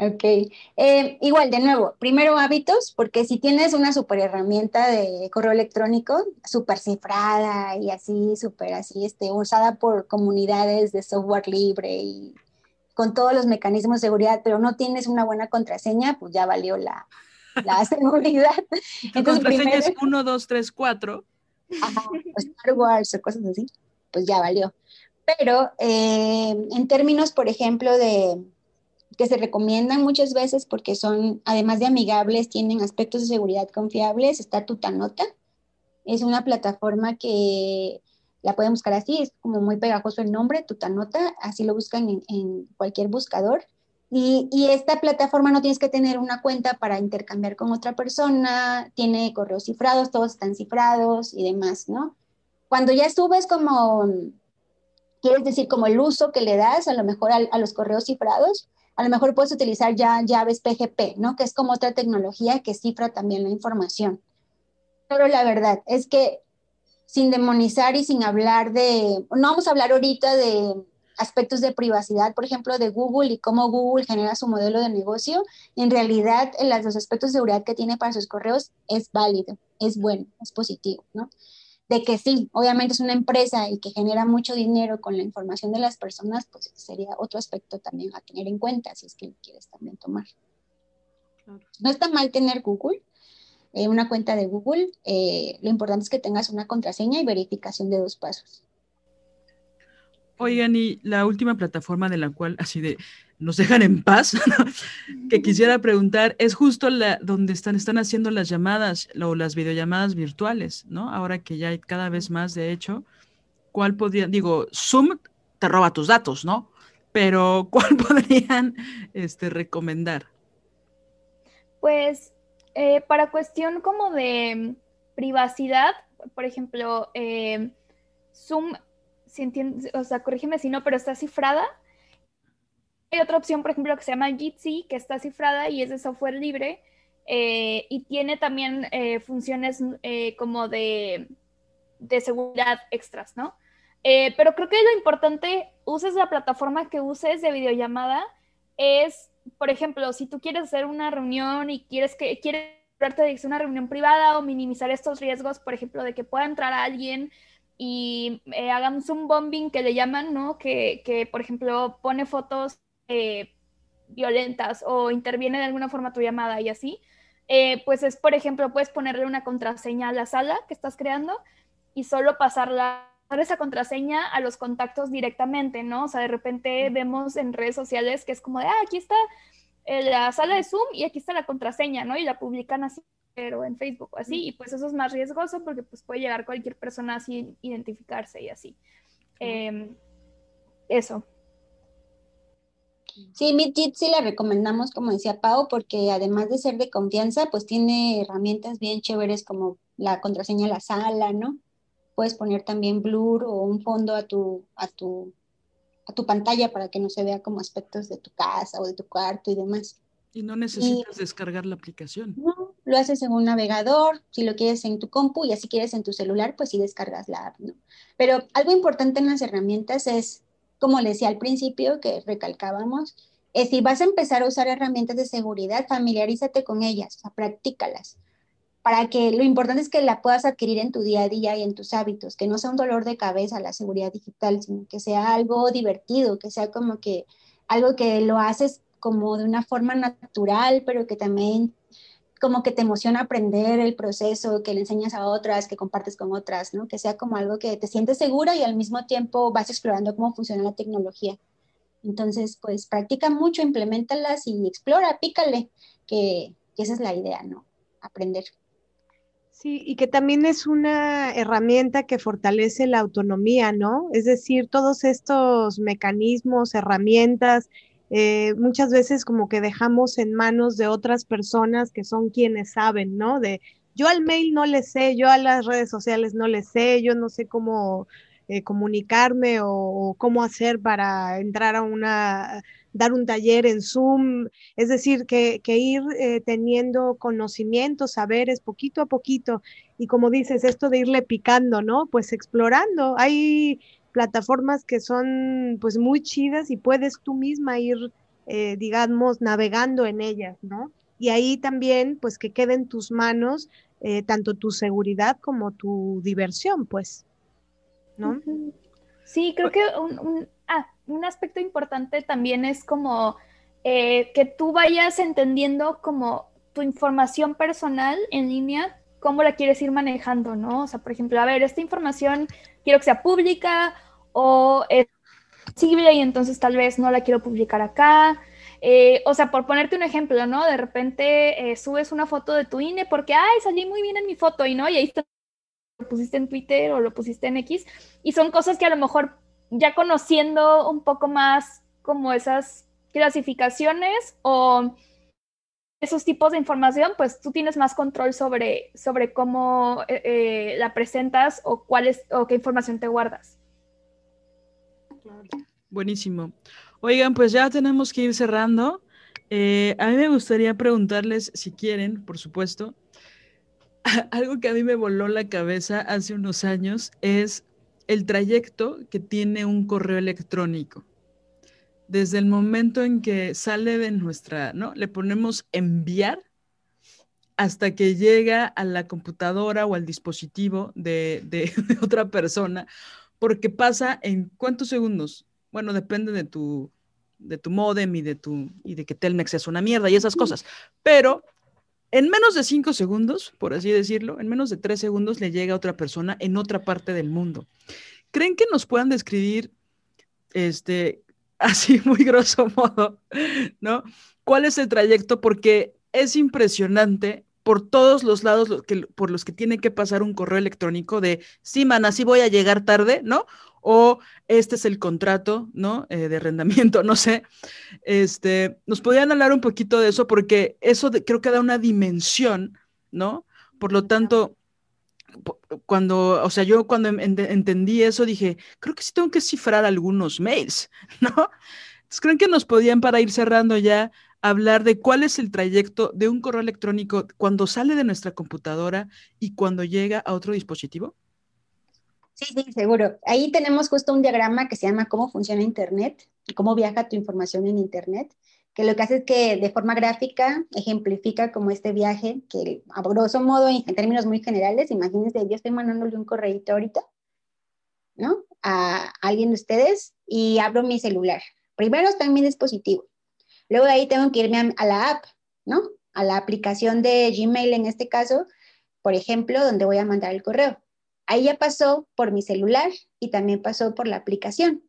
Ok. Eh, igual, de nuevo, primero hábitos, porque si tienes una super herramienta de correo electrónico, súper cifrada y así, súper así, este, usada por comunidades de software libre y con todos los mecanismos de seguridad, pero no tienes una buena contraseña, pues ya valió la, la seguridad. La contraseña es 1, 2, 3, 4. Star Wars o cosas así, pues ya valió. Pero eh, en términos, por ejemplo, de que se recomiendan muchas veces porque son, además de amigables, tienen aspectos de seguridad confiables, está Tutanota. Es una plataforma que la pueden buscar así, es como muy pegajoso el nombre, Tutanota, así lo buscan en, cualquier buscador. Y, y, esta plataforma no tienes que tener una cuenta para intercambiar con otra persona, tiene correos cifrados, todos están cifrados y demás, ¿no? Cuando ya subes como, quieres decir, como el uso que le das a lo mejor a, a los correos cifrados, a lo mejor puedes utilizar ya llaves PGP, ¿no? Que es como otra tecnología que cifra también la información. Pero la verdad es que sin demonizar y sin hablar de, no vamos a hablar ahorita de aspectos de privacidad, por ejemplo, de Google y cómo Google genera su modelo de negocio, en realidad en los aspectos de seguridad que tiene para sus correos es válido, es bueno, es positivo, ¿no? De que sí, obviamente es una empresa y que genera mucho dinero con la información de las personas, pues sería otro aspecto también a tener en cuenta si es que quieres también tomar. No está mal tener Google, eh, una cuenta de Google, eh, lo importante es que tengas una contraseña y verificación de dos pasos. Oigan, y la última plataforma de la cual así de nos dejan en paz, que quisiera preguntar, es justo la donde están, están haciendo las llamadas o las videollamadas virtuales, ¿no? Ahora que ya hay cada vez más, de hecho, ¿cuál podría, digo, Zoom te roba tus datos, ¿no? Pero ¿cuál podrían este, recomendar? Pues eh, para cuestión como de privacidad, por ejemplo, eh, Zoom, si entiendes, o sea, corrígeme si no, pero está cifrada. Hay otra opción, por ejemplo, que se llama Jitsi, que está cifrada y es de software libre eh, y tiene también funciones como de, de, seguridad extras, ¿no? pero creo que lo importante, uses la plataforma que uses de videollamada, es por ejemplo, si tú quieres hacer una reunión y quieres que quieres de una reunión privada o minimizar estos riesgos, por ejemplo, de que pueda entrar alguien y eh, hagamos un bombing que le llaman, ¿no? Que, que por ejemplo, pone fotos eh, violentas o interviene de alguna forma tu llamada y así. Eh, pues es, por ejemplo, puedes ponerle una contraseña a la sala que estás creando y solo pasarla esa contraseña a los contactos directamente, ¿no? O sea, de repente vemos en redes sociales que es como de, ah, aquí está la sala de Zoom y aquí está la contraseña, ¿no? Y la publican así, pero en Facebook o así, y pues eso es más riesgoso porque pues puede llegar cualquier persona sin identificarse y así. Em, eso. Sí, MidJit sí la recomendamos, como decía Pau, porque además de ser de confianza, pues tiene herramientas bien chéveres como la contraseña la sala, ¿no? Puedes poner también blur o un fondo a tu, a tu, a tu pantalla para que no se vea como aspectos de tu casa o de tu cuarto y demás. Y no necesitas descargar la aplicación. No, lo haces en un navegador, si lo quieres en tu compu y así quieres en tu celular, pues sí descargas la app, ¿no? Pero algo importante en las herramientas es, como le decía al principio, que recalcábamos, es si vas a empezar a usar herramientas de seguridad, familiarízate con ellas, o practícalas. Para que lo importante es que la puedas adquirir en tu día a día y en tus hábitos, que no sea un dolor de cabeza la seguridad digital, sino que sea algo divertido, que sea como que algo que lo haces como de una forma natural, pero que también como que te emociona aprender el proceso, que le enseñas a otras, que compartes con otras, ¿no? Que sea como algo que te sientes segura y al mismo tiempo vas explorando cómo funciona la tecnología. Entonces, pues practica mucho, implementalas y explora, pícale, que, que esa es la idea, ¿no? Aprender. Sí, y que también es una herramienta que fortalece la autonomía, ¿no? Es decir, todos estos mecanismos, herramientas, eh, muchas veces como que dejamos en manos de otras personas que son quienes saben, ¿no? De yo al mail no le sé, yo a las redes sociales no le sé, yo no sé cómo eh, comunicarme o, cómo hacer para entrar a una, dar un taller en Zoom, es decir, que, ir eh, teniendo conocimientos, saberes poquito a poquito y como dices, esto de irle picando, ¿no? Pues explorando, hay plataformas que son pues muy chidas y puedes tú misma ir, eh, digamos, navegando en ellas, ¿no? Y ahí también, pues que quede en tus manos tanto tu seguridad como tu diversión, pues. Sí, creo que ah, un, aspecto importante también es como eh, que tú vayas entendiendo como tu información personal en línea, cómo la quieres ir manejando, ¿no? O sea, por ejemplo, a ver, esta información quiero que sea pública o es visible y entonces tal vez no la quiero publicar acá. Eh, o sea, por ponerte un ejemplo, ¿no? De repente eh, subes una foto de tu INE porque, ay, salí muy bien en mi foto y no, y ahí está lo pusiste en Twitter o lo pusiste en X, y son cosas que a lo mejor ya conociendo un poco más como esas clasificaciones o esos tipos de información, pues tú tienes más control sobre, sobre cómo eh, la presentas o cuál o qué información te guardas. Buenísimo. Oigan, pues ya tenemos que ir cerrando. Eh, a mí me gustaría preguntarles, si quieren, por supuesto, algo que a mí me voló la cabeza hace unos años es el trayecto que tiene un correo electrónico. Desde el momento en que sale de nuestra, ¿no? Le ponemos enviar hasta que llega a la computadora o al dispositivo de, de, otra persona, porque pasa en cuántos segundos. Bueno, depende de tu, de tu modem y de, tu, y de que Telmex es una mierda y esas cosas, pero en menos de cinco segundos, por así decirlo, en menos de tres segundos le llega a otra persona en otra parte del mundo. ¿Creen que nos puedan describir, este, así muy grosso modo, ¿no? ¿Cuál es el trayecto? Porque es impresionante por todos los lados por los que tiene que pasar un correo electrónico de, sí, man, así voy a llegar tarde, ¿no? o este es el contrato, ¿no? Eh, de arrendamiento, no sé. Este, nos podrían hablar un poquito de eso porque eso creo que da una dimensión, ¿no? Por lo tanto, cuando, o sea, yo cuando entendí eso dije, creo que sí tengo que cifrar algunos mails, ¿no? Entonces, ¿creen que nos podían, para ir cerrando ya, hablar de cuál es el trayecto de un correo electrónico cuando sale de nuestra computadora y cuando llega a otro dispositivo? Sí, sí, seguro. Ahí tenemos justo un diagrama que se llama cómo funciona Internet cómo viaja tu información en Internet, que lo que hace es que de forma gráfica ejemplifica como este viaje, que a grosso modo, en, términos muy generales, imagínense, yo estoy mandándole un correo ahorita, ¿no? A alguien de ustedes y abro mi celular. Primero está en mi dispositivo. Luego de ahí tengo que irme a, a la app, ¿no? A la aplicación de Gmail en este caso, por ejemplo, donde voy a mandar el correo Ahí ya pasó por mi celular y también pasó por la aplicación.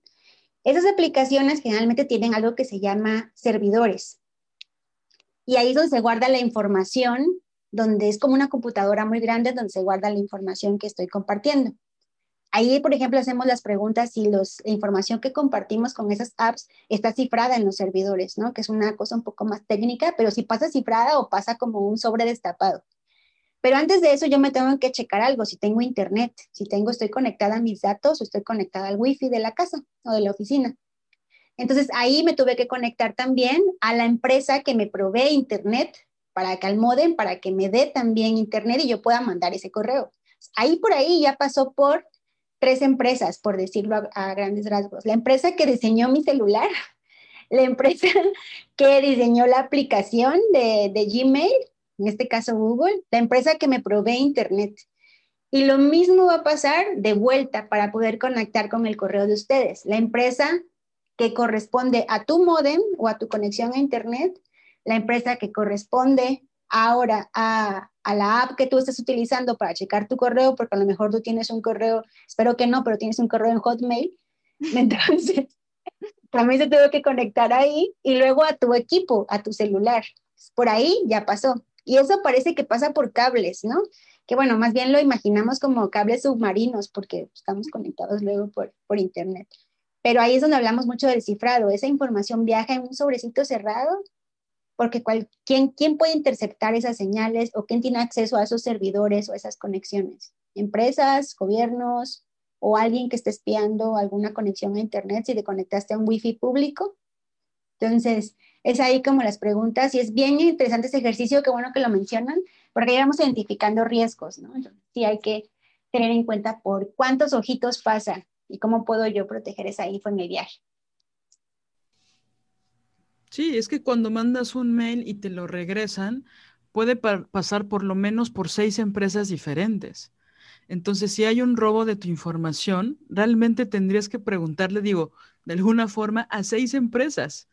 Esas aplicaciones generalmente tienen algo que se llama servidores. Y ahí es donde se guarda la información, donde es como una computadora muy grande donde se guarda la información que estoy compartiendo. Ahí, por ejemplo, hacemos las preguntas si la información que compartimos con esas apps está cifrada en los servidores, ¿no? Que es una cosa un poco más técnica, pero si pasa cifrada o pasa como un sobre destapado. Pero antes de eso yo me tengo que checar algo, si tengo internet, si tengo, estoy conectada a mis datos o estoy conectada al wifi de la casa o de la oficina. Entonces ahí me tuve que conectar también a la empresa que me provee internet para que al modem, para que me dé también internet y yo pueda mandar ese correo. Ahí por ahí ya pasó por tres empresas, por decirlo a, grandes rasgos. La empresa que diseñó mi celular, la empresa que diseñó la aplicación de, de Gmail en este caso Google, la empresa que me provee Internet. Y lo mismo va a pasar de vuelta para poder conectar con el correo de ustedes. La empresa que corresponde a tu modem o a tu conexión a Internet, la empresa que corresponde ahora a, a, la app que tú estás utilizando para checar tu correo, porque a lo mejor tú tienes un correo, espero que no, pero tienes un correo en Hotmail. Entonces, también se tuvo que conectar ahí y luego a tu equipo, a tu celular. Por ahí ya pasó. Y eso parece que pasa por cables, ¿no? Que bueno, más bien lo imaginamos como cables submarinos porque estamos conectados luego por, por internet. Pero ahí es donde hablamos mucho del cifrado. Esa información viaja en un sobrecito cerrado porque ¿quién, ¿quién puede interceptar esas señales o quién tiene acceso a esos servidores o esas conexiones? Empresas, gobiernos o alguien que esté espiando alguna conexión a Internet si te conectaste a un Wi-Fi público. Entonces, es ahí como las preguntas y es bien interesante ese ejercicio, qué bueno que lo mencionan, porque ya vamos identificando riesgos, ¿no? sí hay que tener en cuenta por cuántos ojitos pasa y cómo puedo yo proteger esa info en el viaje. Sí, es que cuando mandas un mail y te lo regresan, puede pasar por lo menos por seis empresas diferentes. Entonces, si hay un robo de tu información, realmente tendrías que preguntarle, digo, de alguna forma, a seis empresas.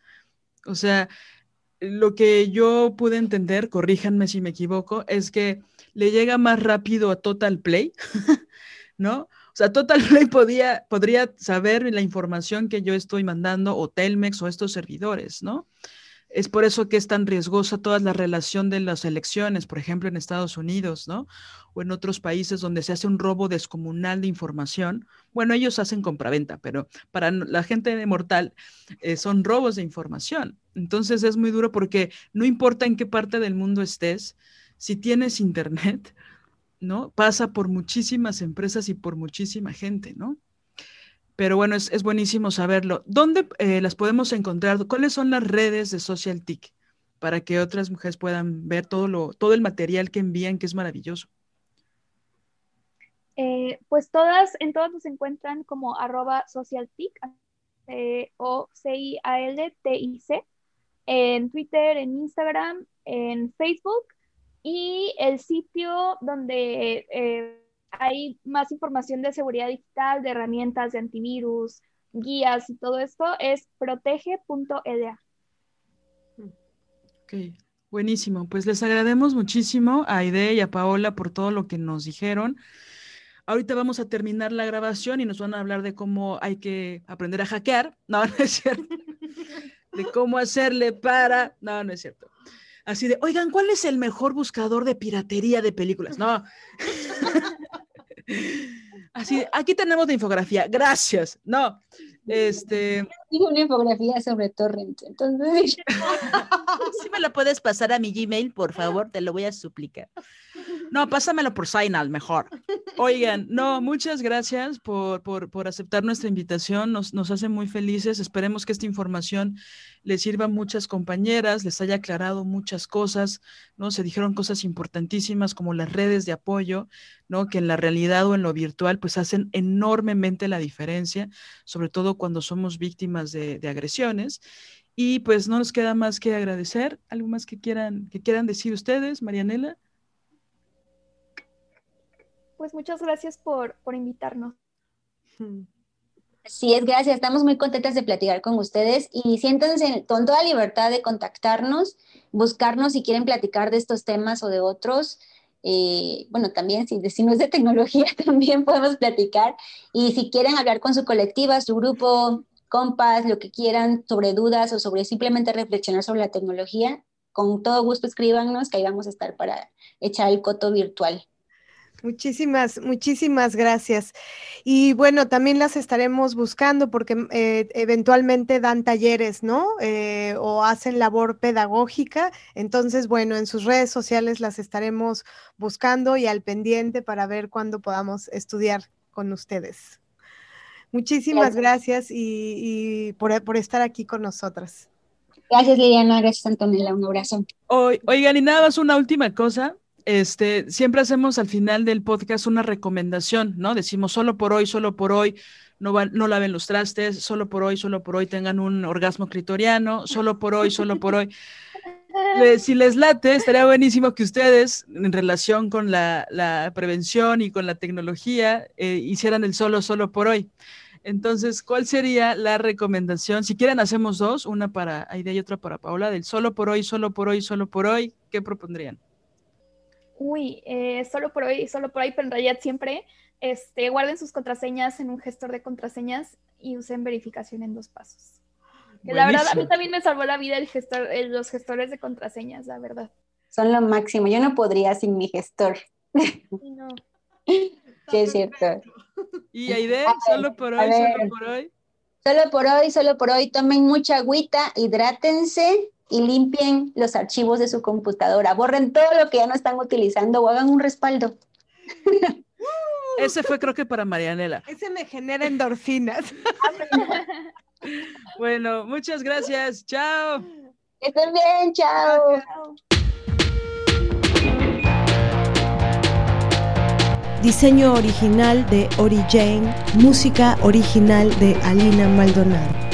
O sea, lo que yo pude entender, corríjanme si me equivoco, es que le llega más rápido a Total Play, ¿no? O sea, Total podría saber la información que yo estoy mandando o Telmex o estos servidores, ¿no? Es por eso que es tan riesgosa toda la relación de las elecciones, por ejemplo, en Estados Unidos, ¿no? O en otros países donde se hace un robo descomunal de información. Bueno, ellos hacen compraventa, pero para la gente mortal eh, son robos de información. Entonces es muy duro porque no importa en qué parte del mundo estés, si tienes internet, ¿no? Pasa por muchísimas empresas y por muchísima gente, ¿no? Pero bueno, es, buenísimo saberlo. ¿Dónde eh, las podemos encontrar? ¿Cuáles son las redes de Social TIC para que otras mujeres puedan ver todo, lo, todo el material que envían, que es maravilloso? Eh, pues todas, en todas nos encuentran como arroba socialtic eh, o C-I-A-L-T-I-C en Twitter, en Instagram, en Facebook y el sitio donde eh, hay más información de seguridad digital, de herramientas de antivirus, guías y todo esto es protege.eda. Ok, buenísimo. Pues les agradecemos muchísimo a Aide y a Paola por todo lo que nos dijeron. Ahorita vamos a terminar la grabación y nos van a hablar de cómo hay que aprender a hackear. No, no es cierto. De cómo hacerle para... No, no es cierto así de, oigan, ¿cuál es el mejor buscador de piratería de películas? No. así, aquí tenemos la infografía, gracias. No, este. Tengo una infografía sobre torrent, entonces. Si me lo puedes pasar a mi Gmail, por favor, te lo voy a suplicar. No, pásamelo por Signal mejor. Oigan, no, muchas gracias por, por, aceptar nuestra invitación. Nos, nos, hace muy felices. Esperemos que esta información les sirva a muchas compañeras, les haya aclarado muchas cosas, ¿no? Se dijeron cosas importantísimas como las redes de apoyo, ¿no? Que en la realidad o en lo virtual, pues hacen enormemente la diferencia, sobre todo cuando somos víctimas de, de agresiones. Y pues no nos queda más que agradecer. ¿Algo más que quieran, que quieran decir ustedes, Marianela? Pues muchas gracias por, invitarnos. Sí, es, gracias. Estamos muy contentas de platicar con ustedes y siéntense con toda libertad de contactarnos, buscarnos si quieren platicar de estos temas o de otros. Eh, bueno, también si, si no es de tecnología, también podemos platicar. Y si quieren hablar con su colectiva, su grupo, compas, lo que quieran sobre dudas o sobre simplemente reflexionar sobre la tecnología, con todo gusto escríbanos que ahí vamos a estar para echar el coto virtual. Muchísimas, muchísimas gracias. Y bueno, también las estaremos buscando porque eh, eventualmente dan talleres, ¿no? Eh, o hacen labor pedagógica. Entonces, bueno, en sus redes sociales las estaremos buscando y al pendiente para ver cuándo podamos estudiar con ustedes. Muchísimas gracias, y, por, por, estar aquí con nosotras. Gracias, Liliana. Gracias, Antonella. Un abrazo. oigan, y nada más una última cosa este, siempre hacemos al final del podcast una recomendación, ¿no? Decimos solo por hoy, solo por hoy, no, no laven los trastes, solo por hoy, solo por hoy tengan un orgasmo clitoriano, solo por hoy, solo por hoy. si les late, estaría buenísimo que ustedes, en relación con la, prevención y con la tecnología, eh, hicieran el solo, solo por hoy. Entonces, ¿cuál sería la recomendación? Si quieren, hacemos dos, una para Aida y otra para Paola, del solo por hoy, solo por hoy, solo por hoy. ¿Qué propondrían? Uy, eh, solo por hoy, solo por hoy, pero en realidad siempre, este, guarden sus contraseñas en un gestor de contraseñas y usen verificación en dos pasos. la verdad, a mí también me salvó la vida el gestor, los gestores de contraseñas, la verdad. Son lo máximo. Yo no podría sin mi gestor. Sí, no. sí es cierto. Y Aide, solo por hoy, solo por hoy. Solo por hoy, solo por hoy, tomen mucha agüita, hidrátense y limpien los archivos de su computadora. Borren todo lo que ya no están utilizando o hagan un respaldo. Ese fue creo que para Marianela. Ese me genera endorfinas. bueno, muchas gracias. Chao. Que estén bien, chao. Diseño original de Ori Jane, música original de Alina Maldonado.